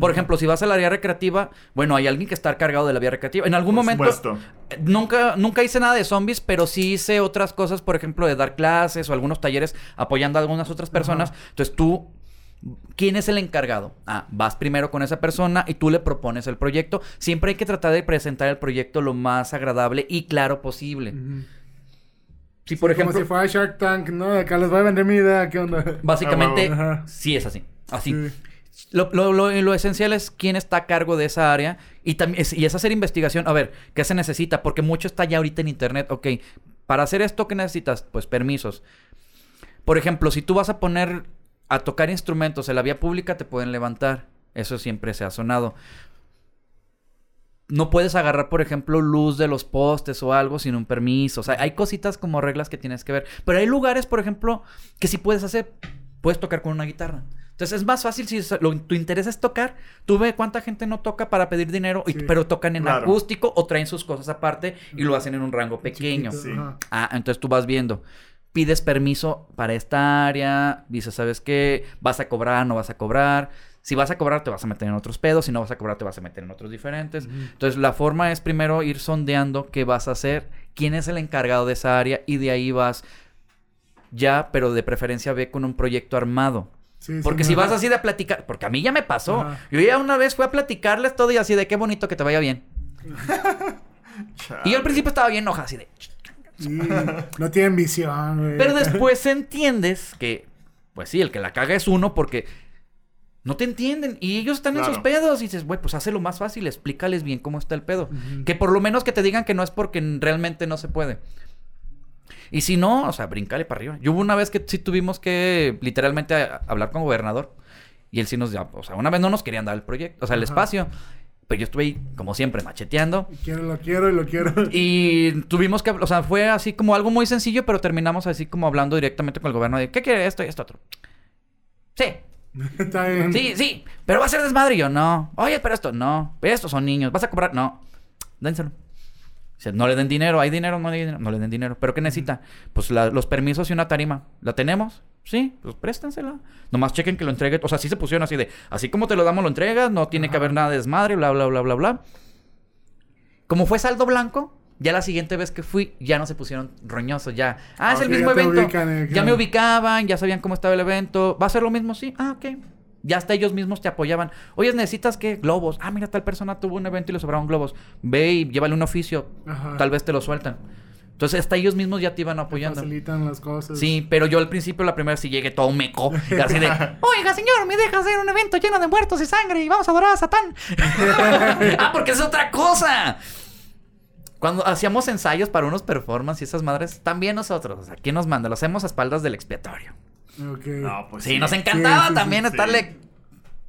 Por ejemplo, si vas al área recreativa, bueno, hay alguien que está cargado de la vía recreativa. En algún Por momento, supuesto. eh, Nunca, nunca hice nada de zombies, pero sí hice otras cosas, por ejemplo, de dar clases o algunos talleres apoyando a algunas otras personas. Entonces tú, ¿quién es el encargado? Ah, vas primero con esa persona y tú le propones el proyecto. Siempre hay que tratar de presentar el proyecto lo más agradable y claro posible. Si, por ejemplo, Como si fuera Shark Tank, ¿no? Acá les voy a vender mi idea, ¿qué onda? básicamente, Ah, sí es así. Así. Sí. Lo, lo- lo- lo esencial es quién está a cargo de esa área y también es, y es hacer investigación. A ver, ¿qué se necesita? Porque mucho está ya ahorita en internet. Ok, para hacer esto, ¿qué necesitas? Pues permisos. Por ejemplo, si tú vas a poner a tocar instrumentos en la vía pública, te pueden levantar. Eso siempre se ha sonado. No puedes agarrar, por ejemplo, luz de los postes o algo sin un permiso. O sea, hay cositas como reglas que tienes que ver. Pero hay lugares, por ejemplo, que sí puedes hacer. Puedes tocar con una guitarra. Entonces es más fácil si lo- tu interés es tocar. Tú ve cuánta gente no toca para pedir dinero, y- Sí. pero tocan en Claro. acústico o traen sus cosas aparte y lo hacen en un rango pequeño. Chiquito, Sí. ajá. Ah, entonces tú vas viendo. Pides permiso para esta área. Dices, ¿sabes qué? ¿Vas a cobrar? ¿No vas a cobrar? Si vas a cobrar, te vas a meter en otros pedos. Si no vas a cobrar, te vas a meter en otros diferentes. Entonces, la forma es primero ir sondeando qué vas a hacer, quién es el encargado de esa área y de ahí vas ya, pero de preferencia ve con un proyecto armado. Sí, Porque si vas así de platicar, porque a mí ya me pasó. Ajá. Yo ya una vez fui a platicarles todo y así de qué bonito que te vaya bien. Y yo al principio estaba bien enojado, así de. No tienen visión, güey. Pero después entiendes que, pues sí, el que la caga es uno porque no te entienden y ellos están en sus pedos y dices, güey, pues hazlo más fácil, explícales bien cómo está el pedo. Que por lo menos que te digan que no es porque realmente no se puede. Y si no, o sea, brincale para arriba. Yo hubo una vez que sí tuvimos que literalmente a- hablar con gobernador y él sí nos, ya, o sea, una vez no nos querían dar el proyecto, o sea, el Ajá. espacio. Pero yo estuve ahí, como siempre, macheteando. Quiero, lo quiero y lo quiero. Y tuvimos que, o sea, fue así como algo muy sencillo, pero terminamos así como hablando directamente con el gobierno de, ¿qué quiere esto y esto otro? Sí, Está bien. sí, sí, pero va a ser desmadre. Y yo, no. Oye, pero esto, no. Estos son niños, ¿vas a cobrar? No. Dénselo. Dice, no le den dinero, hay dinero, no hay dinero, no le den dinero. ¿Pero qué necesita? Pues la- los permisos y una tarima. ¿La tenemos? Sí, pues préstensela. Nomás chequen que lo entregue. O sea, sí se pusieron así de, así como te lo damos, lo entregas, no tiene que haber nada de desmadre, bla, bla, bla, bla, bla. Como fue saldo blanco, ya la siguiente vez que fui, ya no se pusieron roñosos, ya. Ah, es el mismo ya evento. ubican, eh, ya me ubicaban, ya sabían cómo estaba el evento. ¿Va a ser lo mismo? Sí. Ah, ok. Ya hasta ellos mismos te apoyaban. Oye, necesitas que globos. Ah, mira, tal persona tuvo un evento y le sobraron globos. Ve y llévale un oficio. Ajá. Tal vez te lo sueltan. Entonces, hasta ellos mismos ya te iban apoyando. Facilitan las cosas. Sí, pero yo al principio, la primera vez sí llegué todo meco. y así de, oiga, señor, me deja hacer un evento lleno de muertos y sangre y vamos a adorar a Satán. ah, porque es otra cosa. Cuando hacíamos ensayos para unos performances y esas madres, también nosotros, o sea, ¿quién nos manda? Lo hacemos a espaldas del expiatorio. Ok. No, pues Sí, nos encantaba Sí, sí, también sí. estarle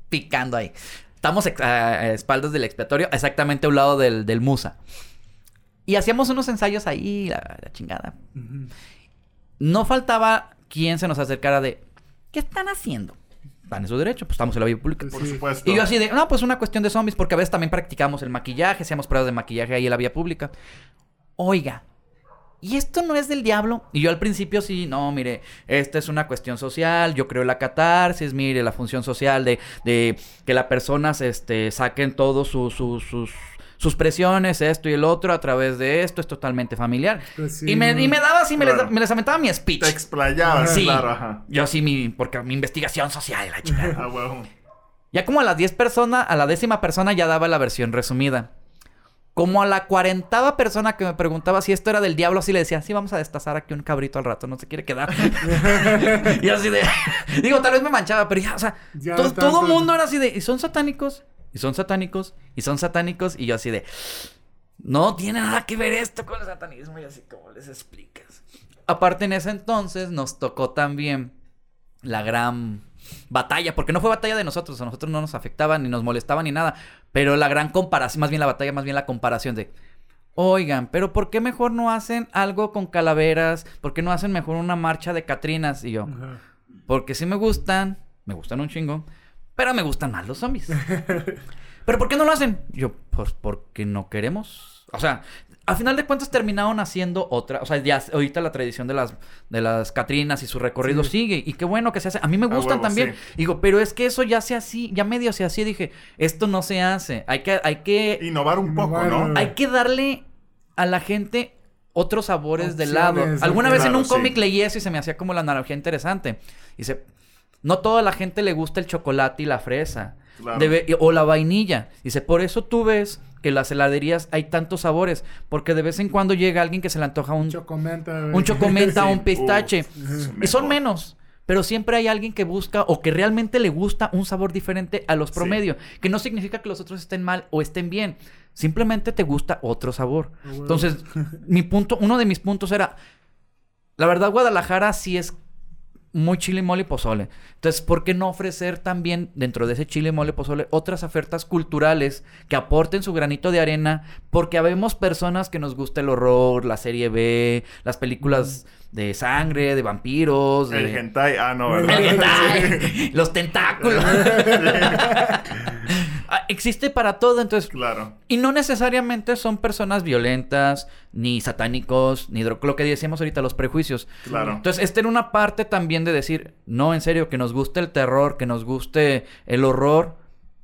picando ahí. Estamos a, espaldas del expiatorio, exactamente a un lado del, del Musa. Y hacíamos unos ensayos ahí, la, la chingada. No faltaba quien se nos acercara de, ¿qué están haciendo? Están en su derecho, pues estamos en la vía pública. Por Sí. supuesto. Y yo así de, no, pues una cuestión de zombies, porque a veces también practicamos el maquillaje, hacíamos pruebas de maquillaje ahí en la vía pública. Oiga, ¿y esto no es del diablo? Y yo al principio sí, no, mire, esta es una cuestión social, yo creo en la catarsis, mire, la función social de, de que las personas este, saquen todos sus, sus presiones, esto y el otro, a través de esto, es totalmente familiar. Pues sí, y, me, y me daba así, me, les, me les aventaba mi speech. Te explayabas, Sí, claro, ajá. yo sí, mi, porque mi investigación social, la chica. Ah. Ya como a las 10 personas, a la décima persona ya daba la versión resumida. Como a la cuarentava persona que me preguntaba si esto era del diablo, así le decía, sí, vamos a destazar aquí un cabrito al rato, no se quiere quedar. y así de... Digo, tal vez me manchaba, pero ya, o sea, Ya todo, tanto- todo mundo era así de, ¿y son satánicos? ¿Y son satánicos? ¿Y son satánicos? Y yo así de, no tiene nada que ver esto con el satanismo. Y así, ¿cómo les explicas? Aparte, en ese entonces nos tocó también la gran batalla, porque no fue batalla de nosotros, a nosotros no nos afectaba, ni nos molestaba, ni nada, pero la gran comparación, más bien la batalla, más bien la comparación de, oigan, pero ¿por qué mejor no hacen algo con calaveras? ¿Por qué no hacen mejor una marcha de Catrinas? Y yo, porque sí me gustan, me gustan un chingo, pero me gustan más los zombies. ¿Pero por qué no lo hacen? Yo, pues porque no queremos. O sea, a final de cuentas terminaron haciendo otra. O sea, ya ahorita la tradición de las, de las Catrinas y su recorrido Sí. sigue. Y qué bueno que se hace. A mí me gustan huevo, también. sí. Digo, pero es que eso ya se así, ya medio se así. Dije, esto no se hace. Hay que, hay que, Innovar un poco, Innovar, ¿no? hay que darle a la gente otros sabores de lado. Opciones, Alguna vez en un sí. cómic leí eso y se me hacía como la analogía interesante. Dice, no toda la gente le gusta el chocolate y la fresa. Claro. Debe- o la vainilla. Dice, por eso tú ves que en las heladerías hay tantos sabores. Porque de vez en cuando llega alguien que se le antoja un, Chocomenta, un chocomenta Sí, un pistache. uf, y son mejor. menos. Pero siempre hay alguien que busca o que realmente le gusta un sabor diferente a los Sí. promedio. Que no significa que los otros estén mal o estén bien. Simplemente te gusta otro sabor. Ah. Entonces, mi punto, uno de mis puntos era. La verdad, Guadalajara sí es muy chile, mole y pozole. Entonces, ¿por qué no ofrecer también dentro de ese chile, mole, pozole otras ofertas culturales que aporten su granito de arena? Porque habemos personas que nos gusta el horror, la serie B, las películas de sangre, de vampiros, de... El hentai, ah, no, ¿verdad? El hentai, los tentáculos. Ah, Existe para todo, entonces Claro. y no necesariamente son personas violentas, ni satánicos, ni lo que decíamos ahorita, los prejuicios. Claro. Entonces, esta era una parte también de decir, no, en serio, que nos guste el terror, que nos guste el horror,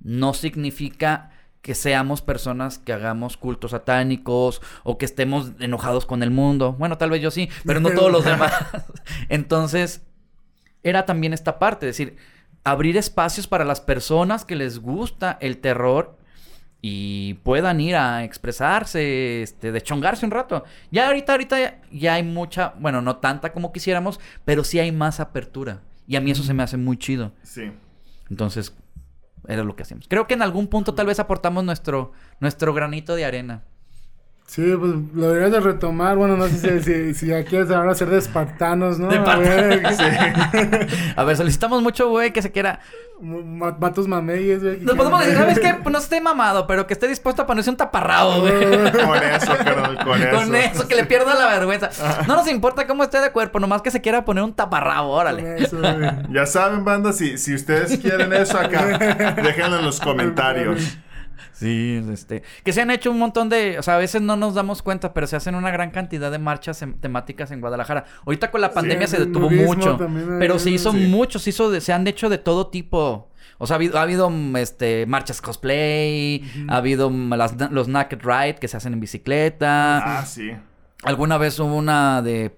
no significa que seamos personas que hagamos cultos satánicos o que estemos enojados con el mundo. Bueno, tal vez yo sí, pero no todos los demás. Entonces, era también esta parte, decir, abrir espacios para las personas que les gusta el terror y puedan ir a expresarse, este, de chongarse un rato. Ya ahorita, ahorita ya, ya hay mucha, bueno, no tanta como quisiéramos, pero sí hay más apertura. Y a mí eso se me hace muy chido. Sí. Entonces, era lo que hacíamos. Creo que en algún punto tal vez aportamos nuestro, nuestro granito de arena. Sí, pues lo deberías de retomar. Bueno, no sé si, si, si ya quieres ahora ser de espartanos, ¿no? De A ver, A ver, solicitamos mucho, güey, que se quiera... ma- Matos mameyes, güey. Nos podemos decir, ¿sabes qué? Pues no esté mamado, pero que esté dispuesto a ponerse un taparrabo, güey. Con eso, con eso. Con eso, que le pierda la vergüenza. No nos importa cómo esté de cuerpo, nomás que se quiera poner un taparrabo, órale. Eso, güey. Ya saben, banda, si, si ustedes quieren eso acá, déjenlo en los comentarios. Sí, este. Que se han hecho un montón de. O sea, a veces no nos damos cuenta, pero se hacen una gran cantidad de marchas em- temáticas en Guadalajara. Ahorita con la pandemia se detuvo mucho. Pero se hizo sí. mucho, se hizo de- se han hecho de todo tipo. O sea, ha habido, ha habido este, marchas cosplay, ha habido las, los Naked Ride que se hacen en bicicleta. Ah, sí. Alguna vez hubo una de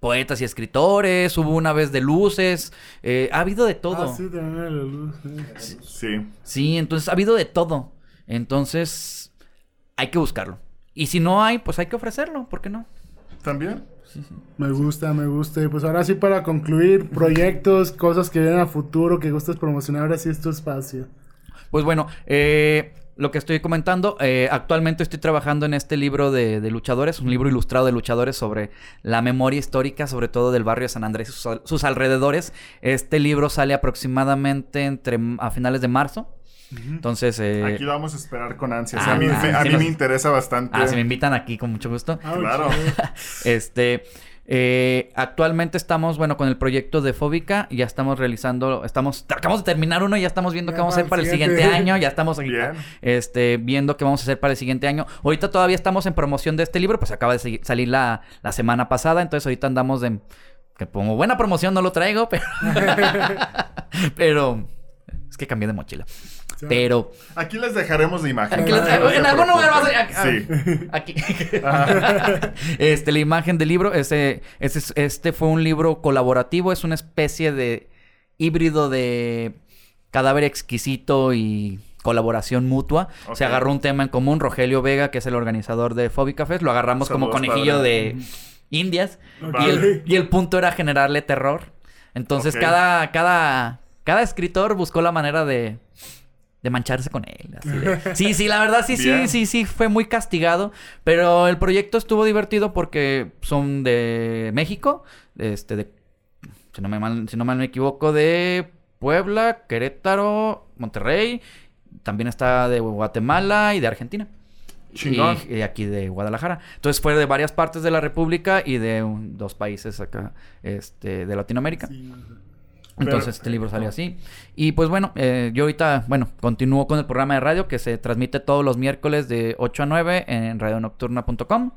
poetas y escritores, hubo una vez de luces. eh, ha habido de todo. Ah, sí, también luz. sí. Sí. Sí, entonces ha habido de todo. Entonces, hay que buscarlo. Y si no hay, pues hay que ofrecerlo, ¿por qué no? ¿También? Me gusta, me gusta. Y pues ahora sí, para concluir, proyectos, cosas que vienen a futuro, que gustas promocionar, ahora sí es tu espacio. Pues bueno, eh, lo que estoy comentando, eh, actualmente estoy trabajando en este libro de, de luchadores, un libro ilustrado de luchadores sobre la memoria histórica, sobre todo del barrio de San Andrés y sus, sus alrededores. Este libro sale aproximadamente entre a finales de marzo. Entonces, eh, Aquí lo vamos a esperar con ansias. ah, a mí, ah, me, a sí mí nos- me interesa bastante. ah, si me invitan aquí con mucho gusto. Ah, Claro. Este, Eh, actualmente estamos, bueno, con el proyecto de Fóbica, ya estamos realizando, estamos, acabamos de terminar uno, y ya estamos viendo Ya qué vamos a hacer para el siguiente año, ya estamos aquí, Bien. este, viendo qué vamos a hacer para el siguiente año. Ahorita todavía estamos en promoción de este libro, pues acaba de salir la, la semana pasada, entonces ahorita andamos de, que como buena promoción no lo traigo, pero, pero, es que cambié de mochila. Pero, Aquí les dejaremos la imagen. Aquí No les- se en algún lugar vas a- Sí. Aquí. este, la imagen del libro, ese- este fue un libro colaborativo, es una especie de híbrido de cadáver exquisito y colaboración mutua. Se agarró un tema en común, Rogelio Vega, que es el organizador de Fóbica Fest, lo agarramos como conejillo padre. de indias. Y, el, y el punto era generarle terror. Entonces cada, cada, cada escritor buscó la manera de, de mancharse con él. así de- Sí, sí, la verdad sí, sí, sí, sí, fue muy castigado. Pero el proyecto estuvo divertido porque son de México, este, de, si no me mal, si no mal me equivoco, de Puebla, Querétaro, Monterrey. También está de Guatemala y de Argentina. Chingón. Y, y aquí de Guadalajara. Entonces fue de varias partes de la República y de un- dos países acá este, de Latinoamérica. Sí. Entonces Pero- este libro salió así. Y pues bueno, eh, yo ahorita, bueno, continúo con el programa de radio que se transmite todos los miércoles de 8 a 9 en radionocturna.com.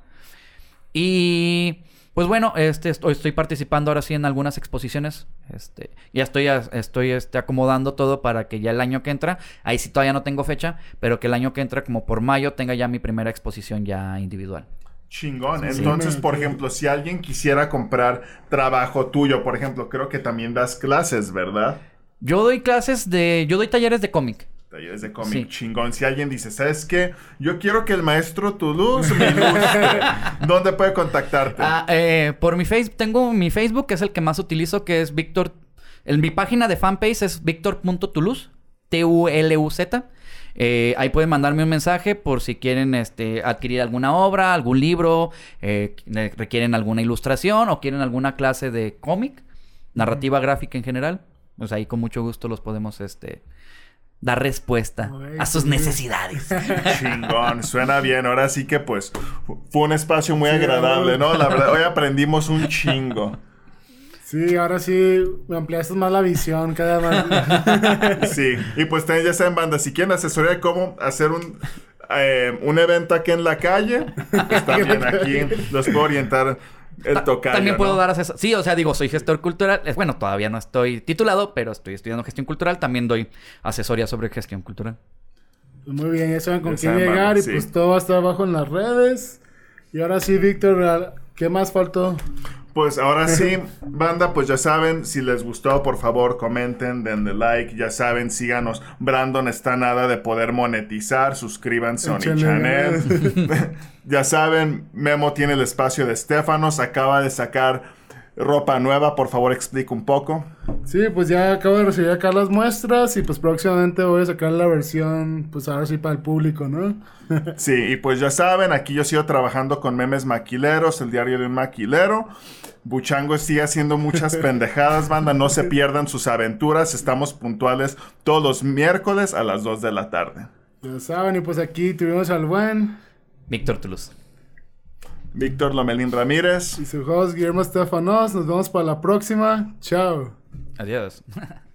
Y pues bueno, este, estoy, estoy participando ahora sí en algunas exposiciones. Este, ya estoy, estoy este, acomodando todo para que ya el año que entra, ahí sí todavía no tengo fecha, pero que el año que entra, como por mayo, tenga ya mi primera exposición ya individual. Chingón. Sí. Entonces, Sí. por ejemplo, si alguien quisiera comprar trabajo tuyo, por ejemplo, creo que también das clases, ¿verdad? Yo doy clases de, yo doy talleres de cómic. Talleres de cómic, Sí. chingón. Si alguien dice, ¿sabes qué? Yo quiero que el maestro Toulouse me ilustre. ¿Dónde puede contactarte? Ah, eh, por mi Facebook, tengo mi Facebook, que es el que más utilizo, que es Víctor. En mi página de fanpage es Víctor.tuluz, T-U-L-U-Z. Eh, ahí pueden mandarme un mensaje por si quieren este, adquirir alguna obra, algún libro, eh, requieren alguna ilustración o quieren alguna clase de cómic, narrativa gráfica en general. Pues ahí con mucho gusto los podemos este, dar respuesta Ay, a sus sí. necesidades. Chingón, suena bien. Ahora sí que pues fue un espacio muy Sí, agradable. ¿no? La verdad, hoy aprendimos un chingo. Sí, ahora sí me ampliaste más la visión cada vez. Sí, y pues también ya saben, banda, si quieren asesoría de cómo hacer un, eh, un evento aquí en la calle, pues también aquí los puedo orientar el tocayo, También puedo ¿no? dar asesoría. Sí, o sea, digo, soy gestor cultural. Es bueno, todavía no estoy titulado, pero estoy estudiando gestión cultural. También doy asesoría sobre gestión cultural. Pues muy bien, ya saben con Ya quién saben, llegar y sí. pues todo va a estar abajo en las redes. Y ahora sí, Víctor, ¿qué más faltó? Pues ahora sí, banda, pues ya saben, si les gustó, por favor, comenten, denle like, ya saben, síganos. Brandon está nada de poder monetizar, suscríbanse a Échale Channel. ya saben, Memo tiene el espacio de Estefanos, acaba de sacar ropa nueva, por favor, explica un poco. Sí, pues ya acabo de recibir acá las muestras y pues próximamente voy a sacar la versión, pues ahora sí para el público, ¿no? Sí, y pues ya saben, aquí yo sigo trabajando con memes maquileros, el diario de un maquilero. Buchango sigue haciendo muchas pendejadas, banda. No se pierdan sus aventuras. Estamos puntuales todos los miércoles a las 2 de la tarde. Ya saben, y pues aquí tuvimos al buen Víctor Toulouse. Víctor Lomelín Ramírez. y su host Guillermo Estefanos. Nos vemos para la próxima. Chao. Adiós.